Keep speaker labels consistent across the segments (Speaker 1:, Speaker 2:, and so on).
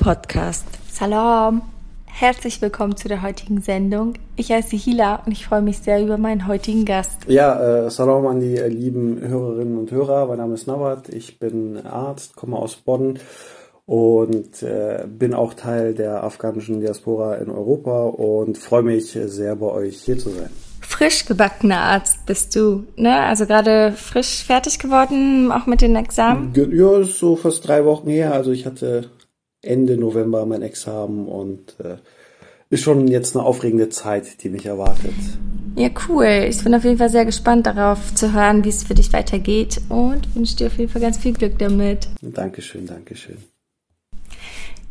Speaker 1: Podcast.
Speaker 2: Salam. Herzlich willkommen zu der heutigen Sendung. Ich heiße Hila und ich freue mich sehr über meinen heutigen Gast.
Speaker 3: Ja, äh, Salam an die äh, lieben Hörerinnen und Hörer. Mein Name ist Nawat. Ich bin Arzt, komme aus Bonn und äh, bin auch Teil der afghanischen Diaspora in Europa und freue mich sehr bei euch hier zu sein.
Speaker 2: Frisch gebackener Arzt bist du, ne? Also gerade frisch fertig geworden, auch mit den Examen?
Speaker 3: Ja, ist so fast drei Wochen her. Also ich hatte Ende November mein Examen und äh, ist schon jetzt eine aufregende Zeit, die mich erwartet.
Speaker 2: Ja, cool. Ich bin auf jeden Fall sehr gespannt darauf zu hören, wie es für dich weitergeht und wünsche dir auf jeden Fall ganz viel Glück damit.
Speaker 3: Dankeschön, Dankeschön.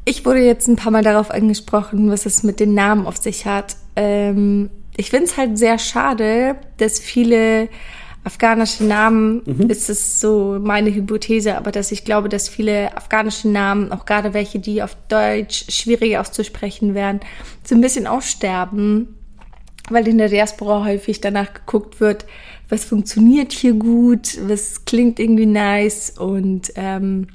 Speaker 2: Ich wurde jetzt ein paar Mal darauf angesprochen, was es mit den Namen auf sich hat. Ähm, ich finde es halt sehr schade, dass viele afghanische Namen, mhm. ist es so meine Hypothese, aber dass ich glaube, dass viele afghanische Namen, auch gerade welche, die auf Deutsch schwierig auszusprechen wären, so ein bisschen aussterben, weil in der Diaspora häufig danach geguckt wird, was funktioniert hier gut, was klingt irgendwie nice und ähm,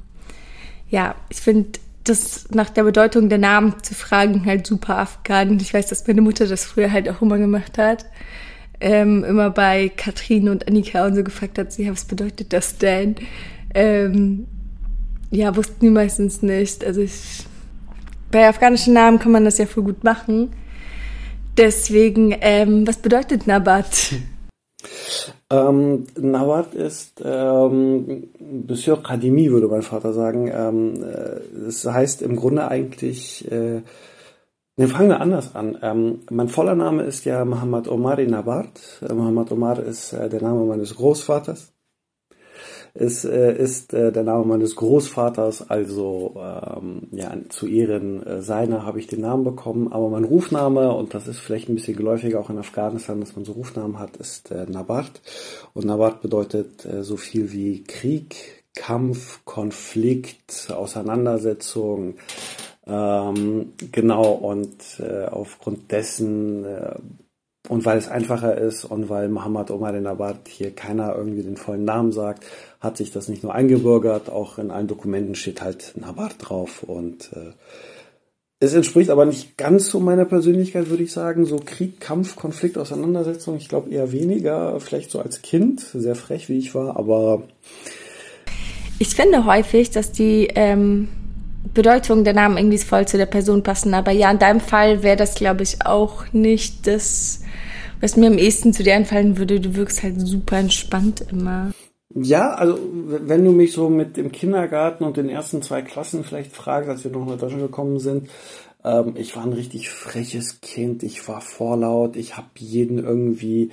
Speaker 2: ja, ich finde das nach der Bedeutung der Namen zu fragen halt super afghan. Ich weiß, dass meine Mutter das früher halt auch immer gemacht hat ähm, immer bei Katrin und Annika und so gefragt hat, sie, was bedeutet das denn? Ähm, ja, wussten die meistens nicht. Also ich, bei afghanischen Namen kann man das ja voll gut machen. Deswegen, ähm, was bedeutet Nabat?
Speaker 3: Ähm, Nawat ist ähm, Monsieur Kadimi, würde mein Vater sagen. Ähm, äh, das heißt im Grunde eigentlich äh, wir fangen wir anders an. Ähm, mein voller Name ist ja Muhammad Omar Nabart. Äh, Muhammad Omar ist äh, der Name meines Großvaters. Es äh, ist äh, der Name meines Großvaters, also ähm, ja, zu Ehren äh, seiner habe ich den Namen bekommen. Aber mein Rufname, und das ist vielleicht ein bisschen geläufiger auch in Afghanistan, dass man so Rufnamen hat, ist äh, Nabart. Und Nabart bedeutet so viel wie Krieg, Kampf, Konflikt, Auseinandersetzung, ähm, genau, und äh, aufgrund dessen äh, und weil es einfacher ist und weil Mohammed Omar den Abad hier keiner irgendwie den vollen Namen sagt, hat sich das nicht nur eingebürgert, auch in allen Dokumenten steht halt Nabat drauf und äh, es entspricht aber nicht ganz so meiner Persönlichkeit, würde ich sagen. So Krieg, Kampf, Konflikt, Auseinandersetzung. Ich glaube eher weniger, vielleicht so als Kind, sehr frech wie ich war, aber.
Speaker 2: Ich finde häufig, dass die ähm, Bedeutung der Namen irgendwie voll zu der Person passen. Aber ja, in deinem Fall wäre das, glaube ich, auch nicht das, was mir am ehesten zu dir einfallen würde. Du wirkst halt super entspannt immer.
Speaker 3: Ja, also wenn du mich so mit dem Kindergarten und den ersten zwei Klassen vielleicht fragst, als wir noch nach Deutschland gekommen sind, ähm, ich war ein richtig freches Kind, ich war vorlaut, ich habe jeden irgendwie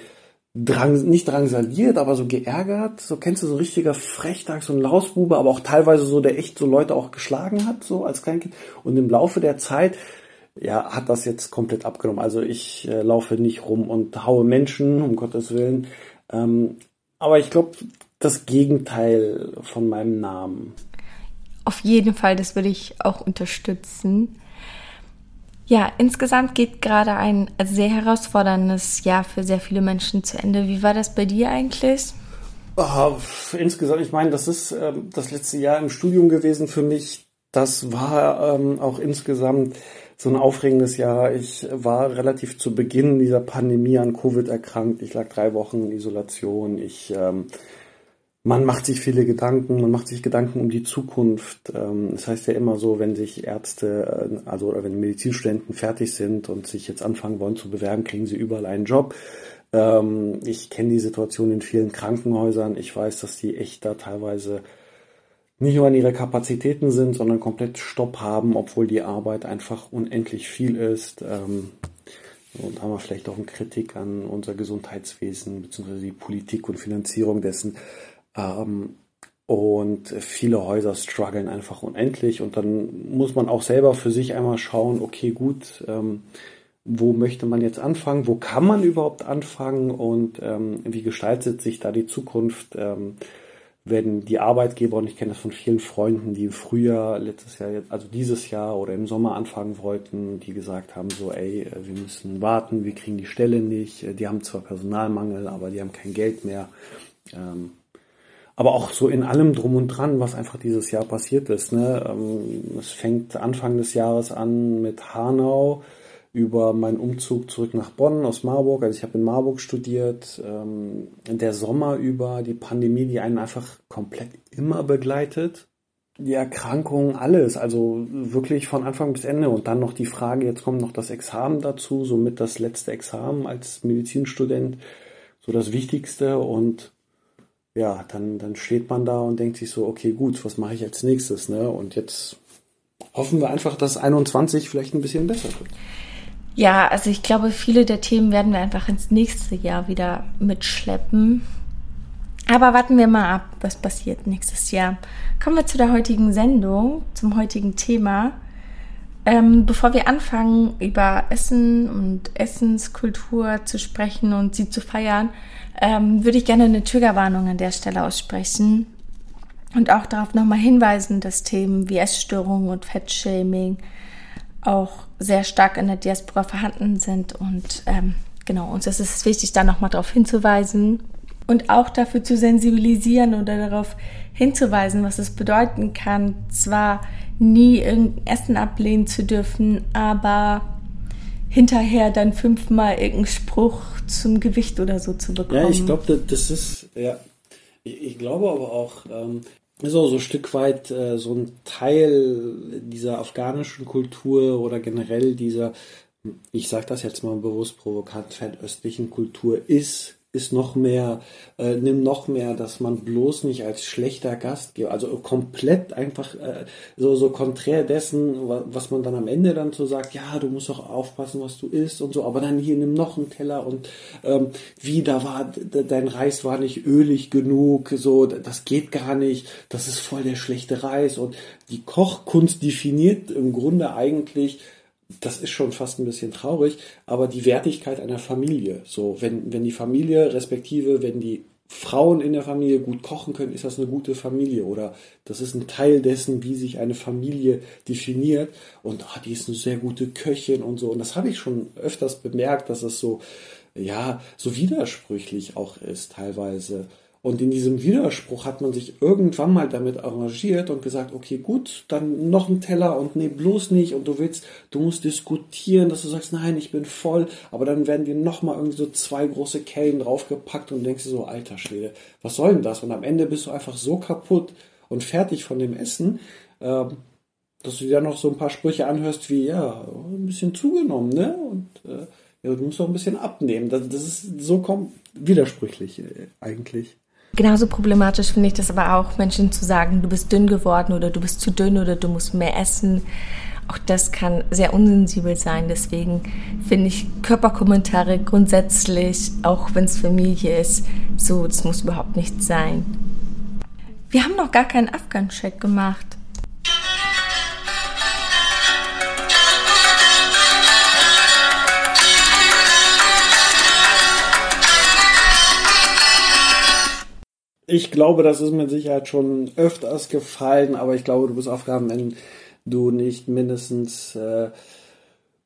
Speaker 3: drang, nicht drangsaliert, aber so geärgert. So kennst du so richtiger Frechtag, so ein Lausbube, aber auch teilweise so, der echt so Leute auch geschlagen hat, so als Kleinkind. Und im Laufe der Zeit, ja, hat das jetzt komplett abgenommen. Also ich äh, laufe nicht rum und haue Menschen, um Gottes Willen. Ähm, aber ich glaube, das Gegenteil von meinem Namen.
Speaker 2: Auf jeden Fall, das würde ich auch unterstützen. Ja, insgesamt geht gerade ein sehr herausforderndes Jahr für sehr viele Menschen zu Ende. Wie war das bei dir eigentlich?
Speaker 3: Oh, insgesamt, ich meine, das ist äh, das letzte Jahr im Studium gewesen für mich. Das war ähm, auch insgesamt so ein aufregendes Jahr. Ich war relativ zu Beginn dieser Pandemie an Covid erkrankt. Ich lag drei Wochen in Isolation. Ich ähm, man macht sich viele Gedanken, man macht sich Gedanken um die Zukunft. Ähm, das heißt ja immer so, wenn sich Ärzte, äh, also wenn Medizinstudenten fertig sind und sich jetzt anfangen wollen zu bewerben, kriegen sie überall einen Job. Ähm, ich kenne die Situation in vielen Krankenhäusern. Ich weiß, dass die echt da teilweise nicht nur an ihre Kapazitäten sind, sondern komplett Stopp haben, obwohl die Arbeit einfach unendlich viel ist. Ähm, und haben wir vielleicht auch eine Kritik an unser Gesundheitswesen bzw. die Politik und Finanzierung dessen. Ähm, und viele Häuser strugglen einfach unendlich. Und dann muss man auch selber für sich einmal schauen, okay, gut, ähm, wo möchte man jetzt anfangen? Wo kann man überhaupt anfangen? Und ähm, wie gestaltet sich da die Zukunft? Ähm, wenn die Arbeitgeber, und ich kenne das von vielen Freunden, die im Frühjahr, letztes Jahr, also dieses Jahr oder im Sommer anfangen wollten, die gesagt haben, so, ey, wir müssen warten, wir kriegen die Stelle nicht, die haben zwar Personalmangel, aber die haben kein Geld mehr. Ähm, aber auch so in allem drum und dran, was einfach dieses Jahr passiert ist. Ne? Ähm, es fängt Anfang des Jahres an mit Hanau über meinen Umzug zurück nach Bonn aus Marburg. Also ich habe in Marburg studiert. Ähm, der Sommer über die Pandemie, die einen einfach komplett immer begleitet. Die Erkrankung, alles, also wirklich von Anfang bis Ende. Und dann noch die Frage, jetzt kommt noch das Examen dazu, somit das letzte Examen als Medizinstudent, so das Wichtigste. Und ja, dann, dann steht man da und denkt sich so, okay, gut, was mache ich als nächstes? Ne? Und jetzt hoffen wir einfach, dass 21 vielleicht ein bisschen besser wird.
Speaker 2: Ja, also ich glaube, viele der Themen werden wir einfach ins nächste Jahr wieder mitschleppen. Aber warten wir mal ab, was passiert nächstes Jahr. Kommen wir zu der heutigen Sendung, zum heutigen Thema. Ähm, bevor wir anfangen, über Essen und Essenskultur zu sprechen und sie zu feiern, ähm, würde ich gerne eine Triggerwarnung an der Stelle aussprechen und auch darauf nochmal hinweisen, dass Themen wie Essstörungen und Fettshaming auch sehr stark in der Diaspora vorhanden sind. Und ähm, genau, uns ist es wichtig, da nochmal darauf hinzuweisen und auch dafür zu sensibilisieren oder darauf hinzuweisen, was es bedeuten kann, zwar nie irgendein Essen ablehnen zu dürfen, aber hinterher dann fünfmal irgendeinen Spruch zum Gewicht oder so zu bekommen.
Speaker 3: Ja, ich glaube, das ist, ja, ich, ich, glaube aber auch, ähm, ist auch so ein Stück weit äh, so ein Teil dieser afghanischen Kultur oder generell dieser, ich sage das jetzt mal bewusst provokant, fernöstlichen Kultur ist ist noch mehr, äh, nimm noch mehr, dass man bloß nicht als schlechter Gastgeber, also komplett einfach äh, so, so konträr dessen, was man dann am Ende dann so sagt, ja, du musst doch aufpassen, was du isst und so, aber dann hier nimm noch einen Teller und ähm, wie, da war, dein Reis war nicht ölig genug, so, das geht gar nicht, das ist voll der schlechte Reis und die Kochkunst definiert im Grunde eigentlich, das ist schon fast ein bisschen traurig, aber die Wertigkeit einer Familie. So, wenn, wenn die Familie, respektive, wenn die Frauen in der Familie gut kochen können, ist das eine gute Familie oder das ist ein Teil dessen, wie sich eine Familie definiert und ah, die ist eine sehr gute Köchin und so. Und das habe ich schon öfters bemerkt, dass es so, ja, so widersprüchlich auch ist teilweise. Und in diesem Widerspruch hat man sich irgendwann mal damit arrangiert und gesagt, okay, gut, dann noch ein Teller und nee, bloß nicht. Und du willst, du musst diskutieren, dass du sagst, nein, ich bin voll. Aber dann werden dir nochmal irgendwie so zwei große Kellen draufgepackt und denkst dir so, alter Schwede, was soll denn das? Und am Ende bist du einfach so kaputt und fertig von dem Essen, ähm, dass du dir dann noch so ein paar Sprüche anhörst wie, ja, ein bisschen zugenommen, ne? Und äh, ja, du musst auch ein bisschen abnehmen. Das, ist so widersprüchlich äh, eigentlich.
Speaker 2: Genauso problematisch finde ich das aber auch, Menschen zu sagen, du bist dünn geworden oder du bist zu dünn oder du musst mehr essen. Auch das kann sehr unsensibel sein. Deswegen finde ich Körperkommentare grundsätzlich, auch wenn es Familie ist, so, das muss überhaupt nicht sein. Wir haben noch gar keinen Afghan-Check gemacht.
Speaker 3: Ich glaube, das ist mit Sicherheit schon öfters gefallen, aber ich glaube, du bist aufgaben, wenn du nicht mindestens äh,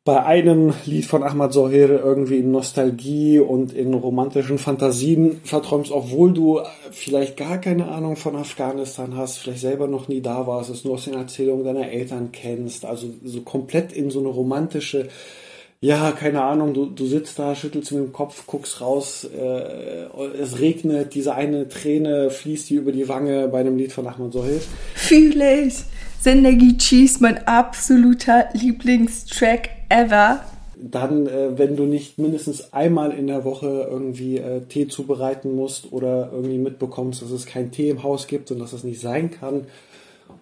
Speaker 3: bei einem Lied von Ahmad Zohir irgendwie in Nostalgie und in romantischen Fantasien verträumst, obwohl du vielleicht gar keine Ahnung von Afghanistan hast, vielleicht selber noch nie da warst, es nur aus den Erzählungen deiner Eltern kennst, also so komplett in so eine romantische ja, keine Ahnung, du, du sitzt da, schüttelst mit dem Kopf, guckst raus, äh, es regnet, diese eine Träne fließt dir über die Wange bei einem Lied von Ahmad Sohail.
Speaker 2: Fühle ich. Sendegi Cheese, mein absoluter Lieblingstrack ever.
Speaker 3: Dann, äh, wenn du nicht mindestens einmal in der Woche irgendwie äh, Tee zubereiten musst oder irgendwie mitbekommst, dass es keinen Tee im Haus gibt und dass das nicht sein kann.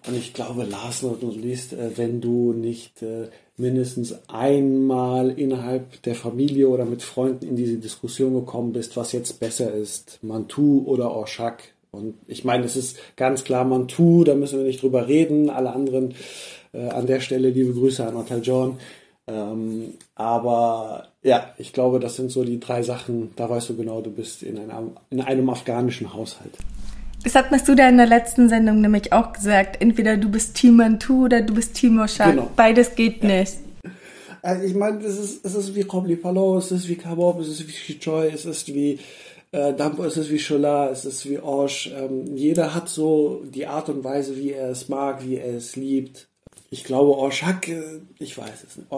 Speaker 3: Und ich glaube, last not least, äh, wenn du nicht äh, mindestens einmal innerhalb der Familie oder mit Freunden in diese Diskussion gekommen bist, was jetzt besser ist, Mantou oder Orschak. Und ich meine, es ist ganz klar Mantou, da müssen wir nicht drüber reden. Alle anderen äh, an der Stelle liebe Grüße an Hotel John. Ähm, aber ja, ich glaube, das sind so die drei Sachen, da weißt du genau, du bist in einem, in einem afghanischen Haushalt.
Speaker 2: Das hattest du da in der letzten Sendung nämlich auch gesagt. Entweder du bist Team Mantu oder du bist Team Oshak. Genau. Beides geht ja. nicht.
Speaker 3: Also ich meine, es ist, es ist wie Kobli Palo, es ist wie Kabob, es ist wie Chichoy, es ist wie Äh, ist es wie Cholat, es ist wie Orge. Ähm, jeder hat so die Art und Weise, wie er es mag, wie er es liebt. Ich glaube, Orschak, äh, ich weiß es nicht.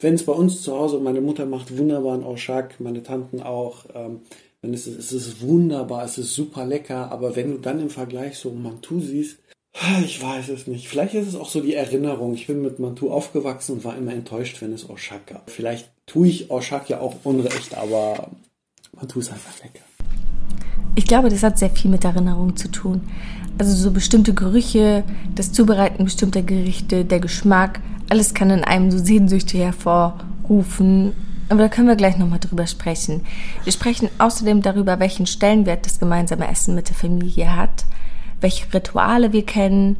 Speaker 3: Wenn es bei uns zu Hause, meine Mutter macht wunderbaren Orschak, meine Tanten auch. Ähm, wenn es, ist, es ist wunderbar, es ist super lecker, aber wenn du dann im Vergleich so Mantou siehst, ich weiß es nicht. Vielleicht ist es auch so die Erinnerung. Ich bin mit Mantou aufgewachsen und war immer enttäuscht, wenn es Orschak gab. Vielleicht tue ich Orschak ja auch unrecht, aber Mantou ist einfach lecker.
Speaker 2: Ich glaube, das hat sehr viel mit Erinnerung zu tun. Also so bestimmte Gerüche, das Zubereiten bestimmter Gerichte, der Geschmack, alles kann in einem so Sehnsüchte hervorrufen. Aber da können wir gleich nochmal drüber sprechen. Wir sprechen außerdem darüber, welchen Stellenwert das gemeinsame Essen mit der Familie hat, welche Rituale wir kennen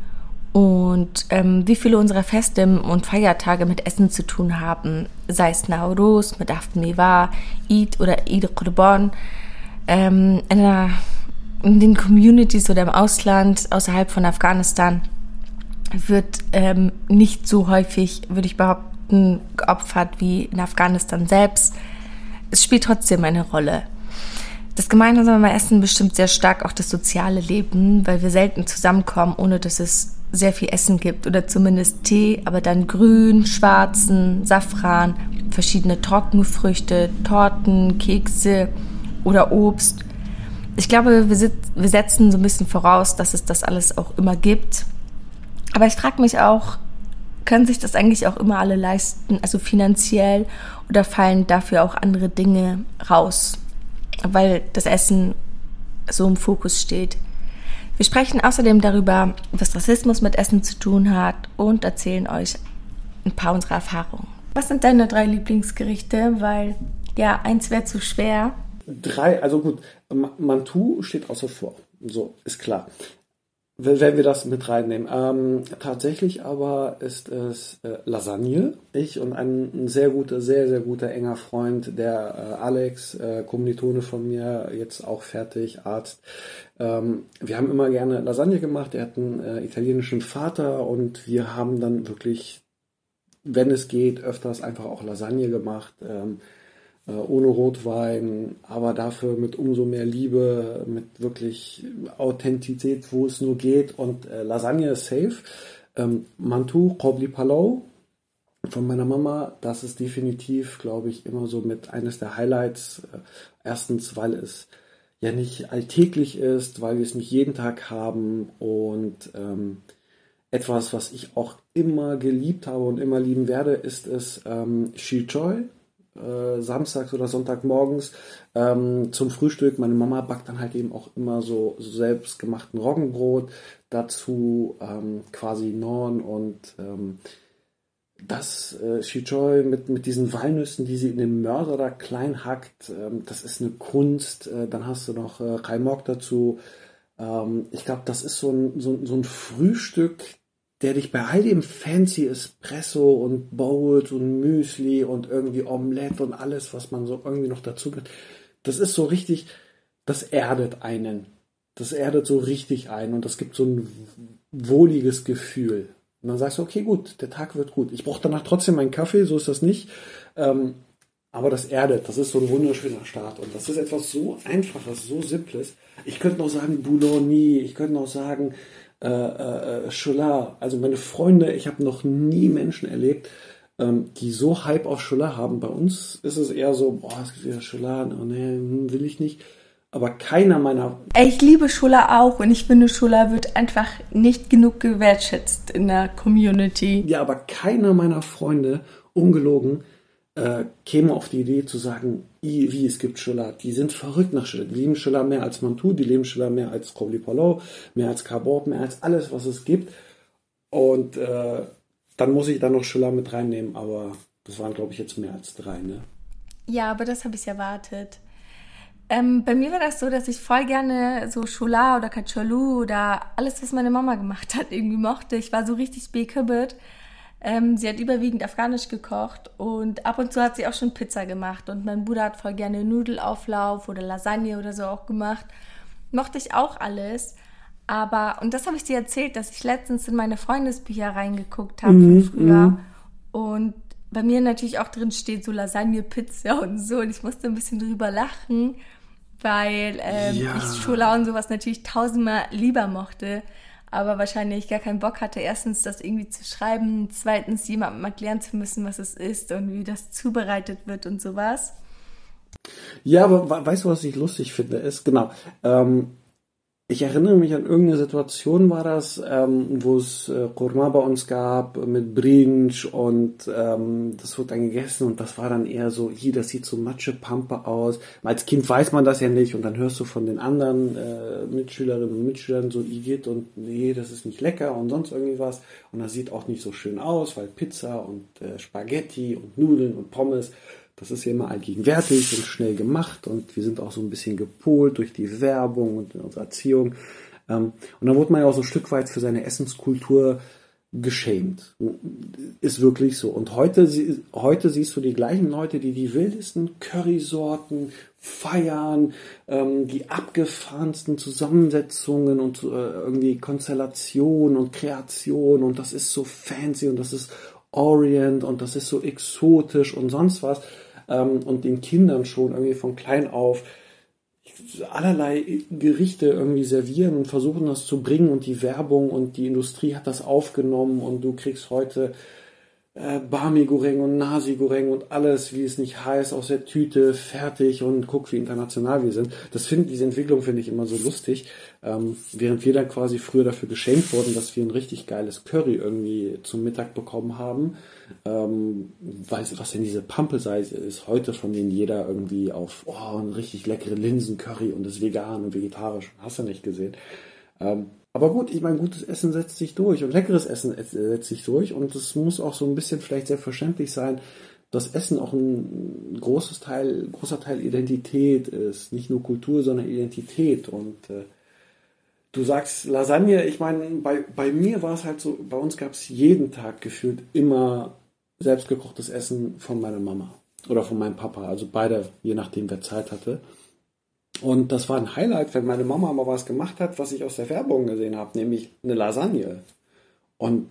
Speaker 2: und ähm, wie viele unserer Feste und Feiertage mit Essen zu tun haben, sei es Nauruz, mit Afmiwa, Eid oder Eid Qurban. Ähm, in, der, in, den Communities oder im Ausland, außerhalb von Afghanistan, wird ähm, nicht so häufig, würde ich behaupten, geopfert wie in Afghanistan selbst. Es spielt trotzdem eine Rolle. Das gemeinsame Essen bestimmt sehr stark auch das soziale Leben, weil wir selten zusammenkommen, ohne dass es sehr viel Essen gibt oder zumindest Tee, aber dann grün, schwarzen, Safran, verschiedene Trockenfrüchte, Torten, Kekse oder Obst. Ich glaube, wir, wir setzen so ein bisschen voraus, dass es das alles auch immer gibt. Aber ich frage mich auch, können sich das eigentlich auch immer alle leisten, also finanziell, oder fallen dafür auch andere Dinge raus, weil das Essen so im Fokus steht? Wir sprechen außerdem darüber, was Rassismus mit Essen zu tun hat und erzählen euch ein paar unserer Erfahrungen. Was sind deine drei Lieblingsgerichte? Weil ja, eins wäre zu schwer.
Speaker 3: Drei, also gut, Mantou steht außer vor. So, ist klar wenn wir das mit reinnehmen. Ähm, tatsächlich aber ist es äh, Lasagne. Ich und ein, ein, sehr guter, sehr, sehr guter enger Freund, der äh, Alex, äh, Kommilitone von mir, jetzt auch fertig, Arzt. Ähm, wir haben immer gerne Lasagne gemacht. Er hat einen äh, italienischen Vater und wir haben dann wirklich, wenn es geht, öfters einfach auch Lasagne gemacht. Ähm, äh, ohne Rotwein, aber dafür mit umso mehr Liebe, mit wirklich Authentizität, wo es nur geht. Und äh, Lasagne ist safe. Ähm, Mantou, Qobli Palau von meiner Mama, das ist definitiv, glaube ich, immer so mit eines der Highlights. Äh, erstens, weil es ja nicht alltäglich ist, weil wir es nicht jeden Tag haben und ähm, etwas, was ich auch immer geliebt habe und immer lieben werde, ist es ähm, Shichoy äh, samstags oder Sonntagmorgens ähm, zum Frühstück. Meine Mama backt dann halt eben auch immer so, so selbstgemachten Roggenbrot, dazu ähm, quasi Norn und ähm, das äh, Shijoy mit, mit diesen Walnüssen, die sie in den Mörser da klein hackt, ähm, das ist eine Kunst. Äh, dann hast du noch äh, Kaimok dazu. Ähm, ich glaube, das ist so ein, so, so ein Frühstück, der dich bei all dem fancy Espresso und Bowls und Müsli und irgendwie Omelette und alles, was man so irgendwie noch dazu gibt, das ist so richtig, das erdet einen. Das erdet so richtig ein und das gibt so ein wohliges Gefühl. Und dann sagst du, okay, gut, der Tag wird gut. Ich brauche danach trotzdem meinen Kaffee, so ist das nicht. Ähm, aber das erdet, das ist so ein wunderschöner Start. Und das ist etwas so Einfaches, so Simples. Ich könnte noch sagen Boulogne, ich könnte noch sagen äh, äh, Cholat. Also meine Freunde, ich habe noch nie Menschen erlebt, ähm, die so Hype auf Cholat haben. Bei uns ist es eher so, boah, es gibt wieder Cholat, oh nee, hm, will ich nicht. Aber keiner meiner.
Speaker 2: Ich liebe Schola auch und ich finde, Schola wird einfach nicht genug gewertschätzt in der Community.
Speaker 3: Ja, aber keiner meiner Freunde, ungelogen, äh, käme auf die Idee zu sagen, wie es gibt Schiller. Die sind verrückt nach Schiller. Die lieben Schiller mehr als Mantou, die lieben Schiller mehr als Crowley Polo, mehr als Carbord, mehr als alles, was es gibt. Und äh, dann muss ich da noch Schiller mit reinnehmen, aber das waren, glaube ich, jetzt mehr als drei, ne?
Speaker 2: Ja, aber das habe ich erwartet. Ähm, bei mir war das so, dass ich voll gerne so Chola oder Kacholu oder alles, was meine Mama gemacht hat, irgendwie mochte. Ich war so richtig bekümmert. Ähm, sie hat überwiegend afghanisch gekocht und ab und zu hat sie auch schon Pizza gemacht. Und mein Bruder hat voll gerne Nudelauflauf oder Lasagne oder so auch gemacht. Mochte ich auch alles. Aber, und das habe ich dir erzählt, dass ich letztens in meine Freundesbücher reingeguckt habe mhm, von früher. Mhm. Und bei mir natürlich auch drin steht so Lasagne, Pizza und so. Und ich musste ein bisschen drüber lachen, weil ähm, ja. ich Schola und sowas natürlich tausendmal lieber mochte, aber wahrscheinlich gar keinen Bock hatte, erstens das irgendwie zu schreiben, zweitens jemandem erklären zu müssen, was es ist und wie das zubereitet wird und sowas.
Speaker 3: Ja, aber weißt du, was ich lustig finde, ist, genau, ähm, ich erinnere mich an irgendeine Situation war das, ähm, wo es äh, Kurma bei uns gab mit Brinch und ähm, das wurde dann gegessen und das war dann eher so, hier, das sieht so Matschepampe aus. Als Kind weiß man das ja nicht und dann hörst du von den anderen äh, Mitschülerinnen und Mitschülern so Igitt und nee, das ist nicht lecker und sonst irgendwie was und das sieht auch nicht so schön aus, weil Pizza und äh, Spaghetti und Nudeln und Pommes das ist ja immer allgegenwärtig und schnell gemacht und wir sind auch so ein bisschen gepolt durch die Werbung und unsere Erziehung. Ähm, und dann wurde man ja auch so ein Stück weit für seine Essenskultur geschämt. Ist wirklich so. Und heute, heute siehst du die gleichen Leute, die die wildesten Currysorten feiern, ähm, die abgefahrensten Zusammensetzungen und äh, irgendwie Konstellationen und Kreationen und das ist so fancy und das ist Orient und das ist so exotisch und sonst was ähm, und den Kindern schon irgendwie von klein auf allerlei Gerichte irgendwie servieren und versuchen das zu bringen. Und die Werbung und die Industrie hat das aufgenommen. Und du kriegst heute äh, Bami Goreng und Nasi Goreng und alles, wie es nicht heißt, aus der Tüte, fertig und guck, wie international wir sind. Das finde, diese Entwicklung finde ich immer so lustig, ähm, während wir dann quasi früher dafür geschenkt wurden, dass wir ein richtig geiles Curry irgendwie zum Mittag bekommen haben. Ähm, weiß, was denn diese Pampelseise ist, heute von denen jeder irgendwie auf, oh, ein richtig leckere Linsen-Curry und ist vegan und vegetarisch. Hast du nicht gesehen. Ähm, aber gut, ich meine, gutes Essen setzt sich durch und leckeres Essen setzt sich durch und es muss auch so ein bisschen vielleicht selbstverständlich sein, dass Essen auch ein großes Teil, großer Teil Identität ist. Nicht nur Kultur, sondern Identität. Und äh, du sagst Lasagne, ich meine, bei, bei mir war es halt so, bei uns gab es jeden Tag gefühlt immer selbstgekochtes Essen von meiner Mama oder von meinem Papa. Also beide, je nachdem, wer Zeit hatte. Und das war ein Highlight, wenn meine Mama mal was gemacht hat, was ich aus der Werbung gesehen habe, nämlich eine Lasagne. Und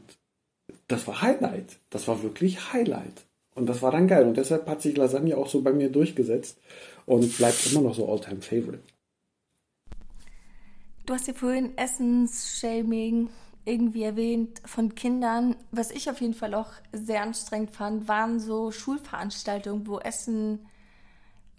Speaker 3: das war Highlight. Das war wirklich Highlight. Und das war dann geil. Und deshalb hat sich Lasagne auch so bei mir durchgesetzt und bleibt immer noch so Alltime Favorite.
Speaker 2: Du hast ja vorhin Essensshaming irgendwie erwähnt von Kindern. Was ich auf jeden Fall auch sehr anstrengend fand, waren so Schulveranstaltungen, wo Essen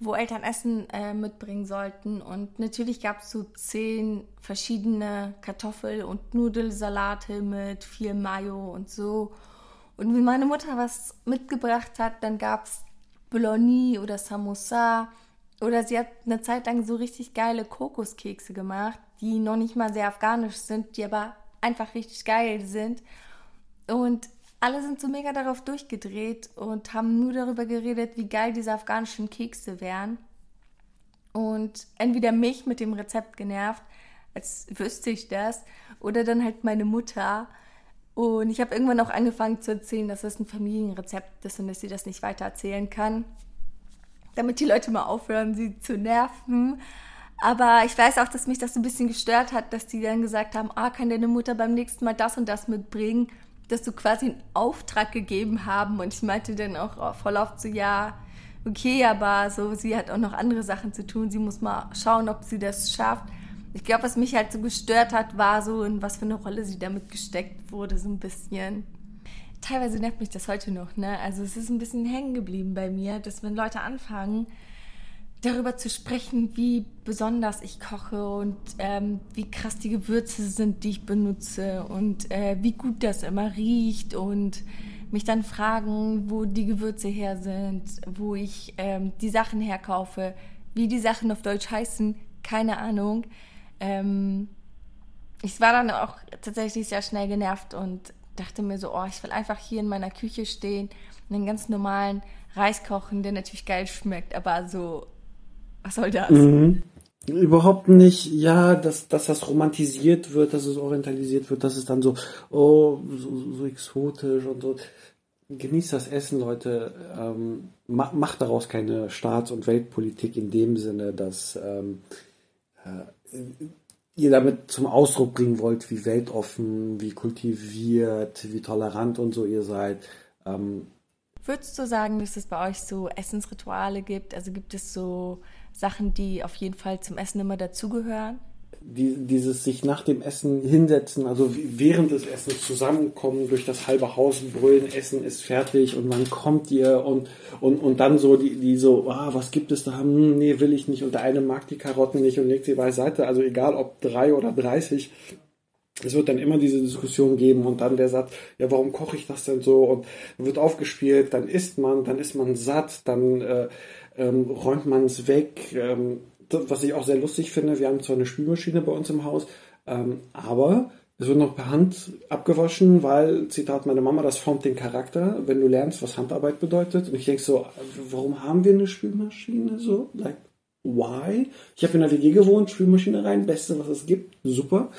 Speaker 2: wo Eltern Essen äh, mitbringen sollten. Und natürlich gab es so zehn verschiedene Kartoffel- und Nudelsalate mit viel Mayo und so. Und wenn meine Mutter was mitgebracht hat, dann gab es Bologna oder Samosa. Oder sie hat eine Zeit lang so richtig geile Kokoskekse gemacht, die noch nicht mal sehr afghanisch sind, die aber einfach richtig geil sind. Und alle sind so mega darauf durchgedreht und haben nur darüber geredet, wie geil diese afghanischen Kekse wären. Und entweder mich mit dem Rezept genervt, als wüsste ich das, oder dann halt meine Mutter. Und ich habe irgendwann auch angefangen zu erzählen, dass das ein Familienrezept ist und dass sie das nicht weiter erzählen kann. Damit die Leute mal aufhören, sie zu nerven. Aber ich weiß auch, dass mich das ein bisschen gestört hat, dass die dann gesagt haben, ah, kann deine Mutter beim nächsten Mal das und das mitbringen? Dass du quasi einen Auftrag gegeben haben und ich meinte dann auch voll oft so, ja, okay, aber so, sie hat auch noch andere Sachen zu tun, sie muss mal schauen, ob sie das schafft. Ich glaube, was mich halt so gestört hat, war so, in was für eine Rolle sie damit gesteckt wurde, so ein bisschen. Teilweise nervt mich das heute noch, ne? Also es ist ein bisschen hängen geblieben bei mir, dass wenn Leute anfangen, darüber zu sprechen, wie besonders ich koche und ähm, wie krass die Gewürze sind, die ich benutze und äh, wie gut das immer riecht und mich dann fragen, wo die Gewürze her sind, wo ich ähm, die Sachen herkaufe, wie die Sachen auf Deutsch heißen, keine Ahnung. Ähm, ich war dann auch tatsächlich sehr schnell genervt und dachte mir so, oh, ich will einfach hier in meiner Küche stehen einen ganz normalen Reis kochen, der natürlich geil schmeckt, aber so was soll das? Mhm.
Speaker 3: Überhaupt nicht, ja, dass, dass das romantisiert wird, dass es orientalisiert wird, dass es dann so, oh, so, so exotisch und so. Genießt das Essen, Leute. Ähm, macht daraus keine Staats- und Weltpolitik in dem Sinne, dass ähm, äh, ihr damit zum Ausdruck bringen wollt, wie weltoffen, wie kultiviert, wie tolerant und so ihr seid. Ähm,
Speaker 2: Würdest du sagen, dass es bei euch so Essensrituale gibt? Also gibt es so Sachen, die auf jeden Fall zum Essen immer dazugehören?
Speaker 3: Die, dieses sich nach dem Essen hinsetzen, also während des Essens zusammenkommen, durch das halbe Haus brüllen, Essen ist fertig und man kommt dir und, und, und dann so die, die so, ah, was gibt es da? Hm, nee, will ich nicht. Und der eine mag die Karotten nicht und legt sie beiseite. Also egal ob drei oder dreißig, es wird dann immer diese Diskussion geben und dann der Satz, ja, warum koche ich das denn so? Und wird aufgespielt, dann isst man, dann ist man satt, dann äh, ähm, räumt man es weg. Ähm, das, was ich auch sehr lustig finde, wir haben zwar eine Spülmaschine bei uns im Haus, ähm, aber es wird noch per Hand abgewaschen, weil, Zitat meine Mama, das formt den Charakter, wenn du lernst, was Handarbeit bedeutet. Und ich denke so, warum haben wir eine Spülmaschine so? Like, why? Ich habe in der WG gewohnt, Spülmaschine rein, beste, was es gibt, super.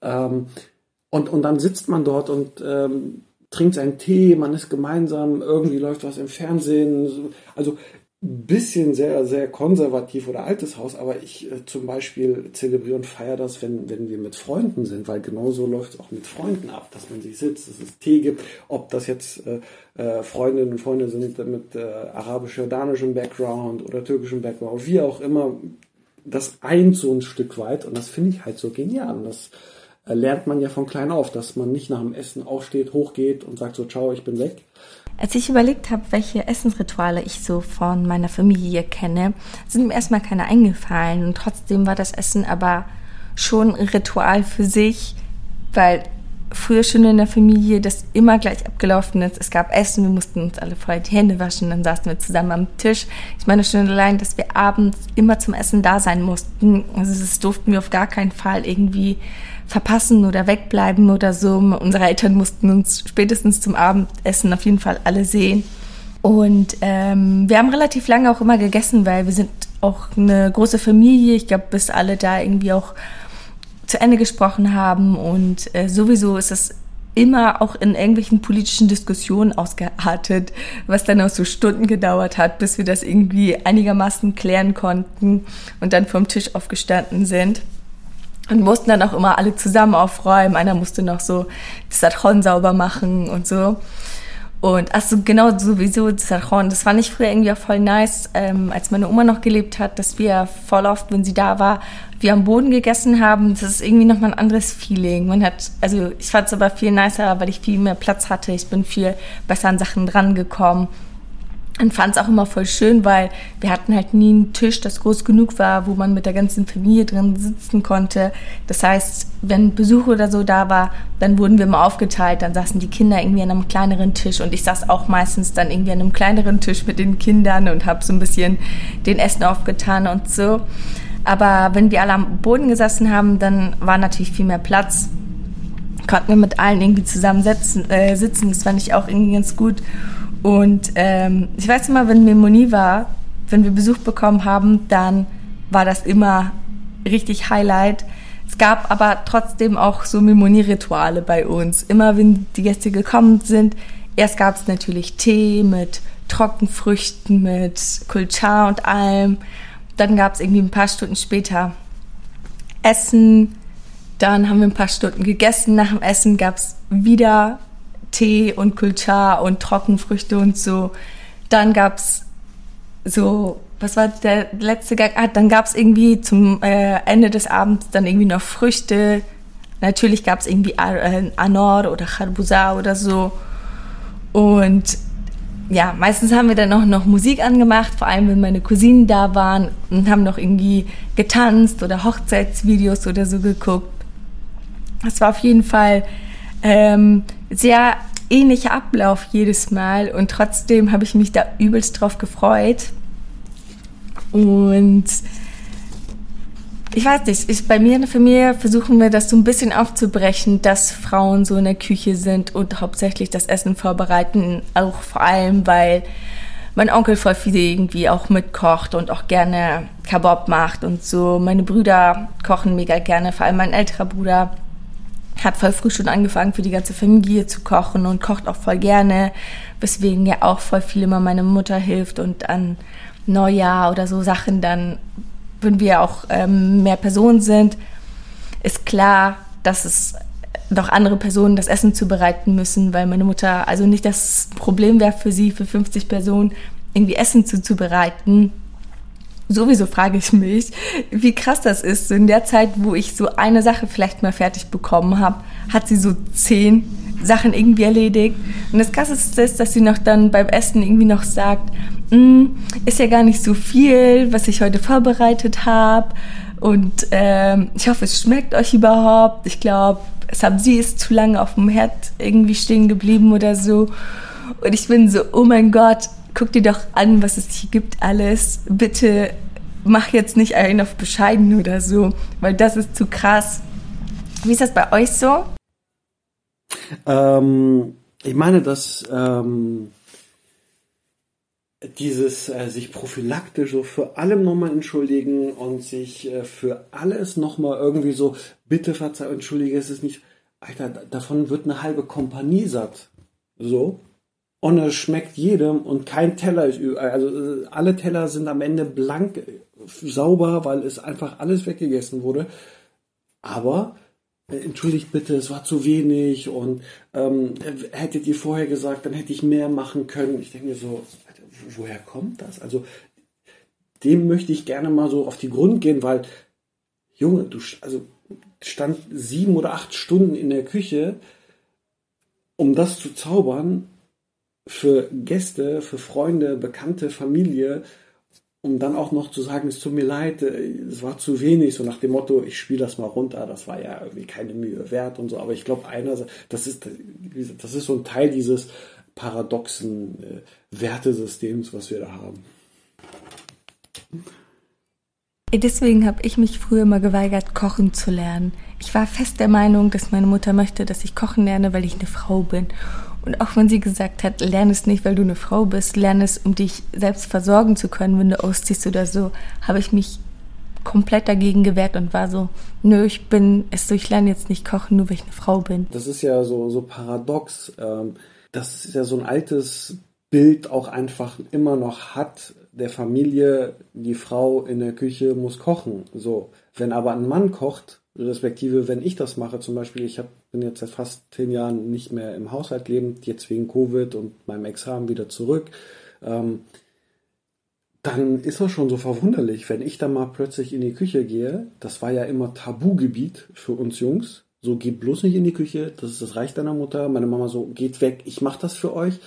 Speaker 3: Ähm, und, und dann sitzt man dort und ähm, trinkt seinen Tee, man ist gemeinsam, irgendwie läuft was im Fernsehen. Also bisschen sehr, sehr konservativ oder altes Haus, aber ich äh, zum Beispiel zelebriere und feiere das, wenn, wenn wir mit Freunden sind, weil genauso läuft es auch mit Freunden ab, dass man sich sitzt, dass es Tee gibt, ob das jetzt äh, äh, Freundinnen und Freunde sind mit äh, arabisch-jordanischem Background oder türkischem Background, wie auch immer, das eint so ein Stück weit und das finde ich halt so genial. Und das äh, lernt man ja von klein auf, dass man nicht nach dem Essen aufsteht, hochgeht und sagt so, ciao, ich bin weg.
Speaker 2: Als ich überlegt habe, welche Essensrituale ich so von meiner Familie kenne, sind mir erstmal keine eingefallen. Und trotzdem war das Essen aber schon ein Ritual für sich, weil früher schon in der Familie das immer gleich abgelaufen ist. Es gab Essen, wir mussten uns alle vorher die Hände waschen, dann saßen wir zusammen am Tisch. Ich meine schon allein, dass wir abends immer zum Essen da sein mussten. Also das durften wir auf gar keinen Fall irgendwie verpassen oder wegbleiben oder so. Unsere Eltern mussten uns spätestens zum Abendessen auf jeden Fall alle sehen. Und ähm, wir haben relativ lange auch immer gegessen, weil wir sind auch eine große Familie. Ich glaube, bis alle da irgendwie auch zu Ende gesprochen haben. Und äh, sowieso ist es immer auch in irgendwelchen politischen Diskussionen ausgeartet, was dann auch so Stunden gedauert hat, bis wir das irgendwie einigermaßen klären konnten und dann vom Tisch aufgestanden sind. Und mussten dann auch immer alle zusammen aufräumen. Einer musste noch so das Sarchon sauber machen und so. Und ach so, genau sowieso Sarchon. Das fand ich früher irgendwie auch voll nice, ähm, als meine Oma noch gelebt hat, dass wir voll oft, wenn sie da war, wir am Boden gegessen haben. Das ist irgendwie nochmal ein anderes Feeling. Man hat, also ich fand es aber viel nicer, weil ich viel mehr Platz hatte. Ich bin viel besser an Sachen drangekommen und fand es auch immer voll schön, weil wir hatten halt nie einen Tisch, das groß genug war, wo man mit der ganzen Familie drin sitzen konnte. Das heißt, wenn Besuch oder so da war, dann wurden wir immer aufgeteilt. Dann saßen die Kinder irgendwie an einem kleineren Tisch und ich saß auch meistens dann irgendwie an einem kleineren Tisch mit den Kindern und habe so ein bisschen den Essen aufgetan und so. Aber wenn wir alle am Boden gesessen haben, dann war natürlich viel mehr Platz. Konnten wir mit allen irgendwie zusammen. Äh, sitzen. Das fand ich auch irgendwie ganz gut. Und ähm, ich weiß immer, wenn Memoni war, wenn wir Besuch bekommen haben, dann war das immer richtig Highlight. Es gab aber trotzdem auch so Memoni-Rituale bei uns. Immer wenn die Gäste gekommen sind, erst gab es natürlich Tee mit Trockenfrüchten, mit Kulchar und allem. Dann gab es irgendwie ein paar Stunden später Essen. Dann haben wir ein paar Stunden gegessen. Nach dem Essen gab es wieder Tee und Kulchar und Trockenfrüchte und so. Dann gab's so, was war der letzte Gang? Ah, dann gab's irgendwie zum äh, Ende des Abends dann irgendwie noch Früchte. Natürlich gab's irgendwie äh, Anor oder Charbuza oder so. Und ja, meistens haben wir dann auch noch Musik angemacht, vor allem wenn meine Cousinen da waren und haben noch irgendwie getanzt oder Hochzeitsvideos oder so geguckt. Das war auf jeden Fall ähm, sehr ähnlicher Ablauf jedes Mal und trotzdem habe ich mich da übelst drauf gefreut. Und ich weiß nicht, ich, bei mir in der Familie versuchen wir das so ein bisschen aufzubrechen, dass Frauen so in der Küche sind und hauptsächlich das Essen vorbereiten, auch vor allem, weil mein Onkel voll viel irgendwie auch mitkocht und auch gerne Kabob macht und so. Meine Brüder kochen mega gerne, vor allem mein älterer Bruder hat voll früh schon angefangen, für die ganze Familie zu kochen und kocht auch voll gerne, weswegen ja auch voll viel immer meine Mutter hilft und an Neujahr oder so Sachen dann, wenn wir auch ähm, mehr Personen sind, ist klar, dass es doch andere Personen das Essen zubereiten müssen, weil meine Mutter also nicht das Problem wäre für sie, für 50 Personen irgendwie Essen zuzubereiten. Sowieso frage ich mich, wie krass das ist. In der Zeit, wo ich so eine Sache vielleicht mal fertig bekommen habe, hat sie so zehn Sachen irgendwie erledigt. Und das Krasseste ist, dass sie noch dann beim Essen irgendwie noch sagt, mm, ist ja gar nicht so viel, was ich heute vorbereitet habe. Und ähm, ich hoffe, es schmeckt euch überhaupt. Ich glaube, Sabzi ist zu lange auf dem Herd irgendwie stehen geblieben oder so. Und ich bin so, oh mein Gott, guck dir doch an, was es hier gibt alles. Bitte mach jetzt nicht einen auf bescheiden oder so, weil das ist zu krass. Wie ist das bei euch so?
Speaker 3: Ähm, ich meine, dass ähm, dieses äh, sich prophylaktisch so für allem nochmal entschuldigen und sich äh, für alles nochmal irgendwie so, bitte verzeih, entschuldige, es ist nicht, Alter, davon wird eine halbe Kompanie satt. So. Und es schmeckt jedem und kein Teller ist, also äh, alle Teller sind am Ende blank, sauber, weil es einfach alles weggegessen wurde. Aber äh, entschuldigt bitte, es war zu wenig und ähm, hättet ihr vorher gesagt, dann hätte ich mehr machen können. Ich denke mir so, woher kommt das? Also dem möchte ich gerne mal so auf die Grund gehen, weil Junge, du also stand sieben oder acht Stunden in der Küche, um das zu zaubern für Gäste, für Freunde, Bekannte, Familie, um dann auch noch zu sagen, es tut mir leid, es war zu wenig, so nach dem Motto, ich spiele das mal runter, das war ja irgendwie keine Mühe wert und so. Aber ich glaube, einerseits, das ist, das ist so ein Teil dieses paradoxen äh, Wertesystems, was wir da haben.
Speaker 2: Deswegen habe ich mich früher mal geweigert, kochen zu lernen. Ich war fest der Meinung, dass meine Mutter möchte, dass ich kochen lerne, weil ich eine Frau bin. Und auch wenn sie gesagt hat, lerne es nicht, weil du eine Frau bist, lerne es, um dich selbst versorgen zu können, wenn du ausziehst oder so, habe ich mich komplett dagegen gewehrt und war so, nö, ich bin es so, ich lerne jetzt nicht kochen, nur weil ich eine Frau bin.
Speaker 3: Das ist ja so, so paradox. Ähm, das ist ja so ein altes Bild auch einfach immer noch hat der Familie, die Frau in der Küche muss kochen. So, wenn aber ein Mann kocht, respektive wenn ich das mache, zum Beispiel, ich hab, bin jetzt seit fast zehn Jahren nicht mehr im Haushalt lebend, jetzt wegen Covid und meinem Examen wieder zurück, ähm, dann ist das schon so verwunderlich, wenn ich da mal plötzlich in die Küche gehe. Das war ja immer Tabugebiet für uns Jungs. So, geht bloß nicht in die Küche, das ist das Reich deiner Mutter. Meine Mama so, geht weg, ich mach das für euch.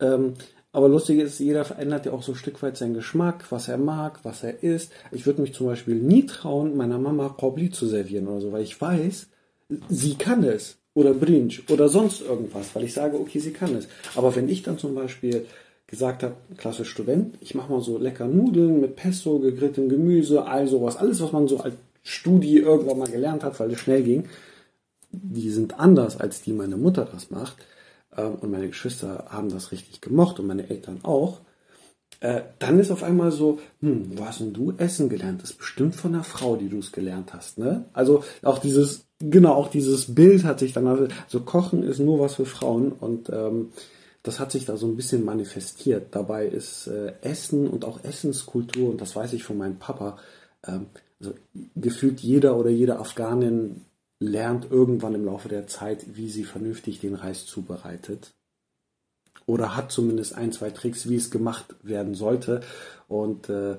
Speaker 3: Ähm, aber lustig ist, jeder verändert ja auch so ein Stück weit seinen Geschmack, was er mag, was er isst. Ich würde mich zum Beispiel nie trauen, meiner Mama Kobli zu servieren oder so, weil ich weiß, sie kann es. Oder Brinch oder sonst irgendwas, weil ich sage, okay, sie kann es. Aber wenn ich dann zum Beispiel gesagt habe, klassisch Student, ich mache mal so lecker Nudeln mit Pesto, gegrilltem Gemüse, all sowas, alles, was man so als Studie irgendwann mal gelernt hat, weil es schnell ging, die sind anders, als die meine Mutter das macht und meine Geschwister haben das richtig gemocht und meine Eltern auch, äh, dann ist auf einmal so, hm, wo hast denn du Essen gelernt? Das ist bestimmt von der Frau, die du es gelernt hast, ne? Also auch dieses, genau, auch dieses Bild hat sich dann, also Kochen ist nur was für Frauen und ähm, das hat sich da so ein bisschen manifestiert. Dabei ist äh, Essen und auch Essenskultur, und das weiß ich von meinem Papa, ähm, also gefühlt jeder oder jede Afghanin lernt irgendwann im Laufe der Zeit, wie sie vernünftig den Reis zubereitet. Oder hat zumindest ein, zwei Tricks, wie es gemacht werden sollte. Und äh,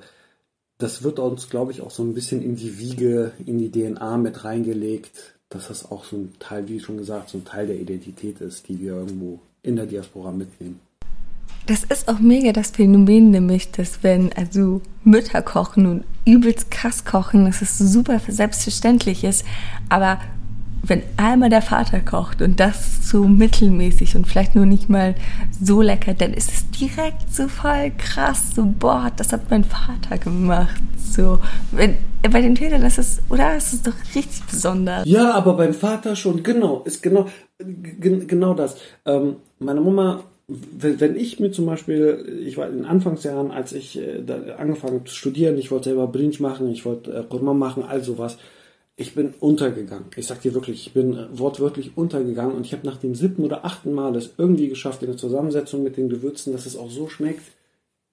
Speaker 3: das wird uns, glaube ich, auch so ein bisschen in die Wiege, in die DNA mit reingelegt, dass das auch so ein Teil, wie schon gesagt, so ein Teil der Identität ist, die wir irgendwo in der Diaspora mitnehmen.
Speaker 2: Das ist auch mega das Phänomen, nämlich, dass wenn also Mütter kochen und übelst krass kochen, dass es super selbstverständlich ist, aber wenn einmal der Vater kocht und das so mittelmäßig und vielleicht nur nicht mal so lecker, dann ist es direkt so voll krass, so boah, das hat mein Vater gemacht. So, wenn, bei den das ist, oder? Das ist doch richtig besonders.
Speaker 3: Ja, aber beim Vater schon, genau, ist genau, genau das. Ähm, meine Mama wenn ich mir zum Beispiel, ich war in den Anfangsjahren, als ich äh, angefangen habe zu studieren, ich wollte selber Brinch machen, ich wollte äh, Kurma machen, all sowas, ich bin untergegangen. Ich sag dir wirklich, ich bin äh, wortwörtlich untergegangen und ich habe nach dem siebten oder achten Mal es irgendwie geschafft, in der Zusammensetzung mit den Gewürzen, dass es auch so schmeckt,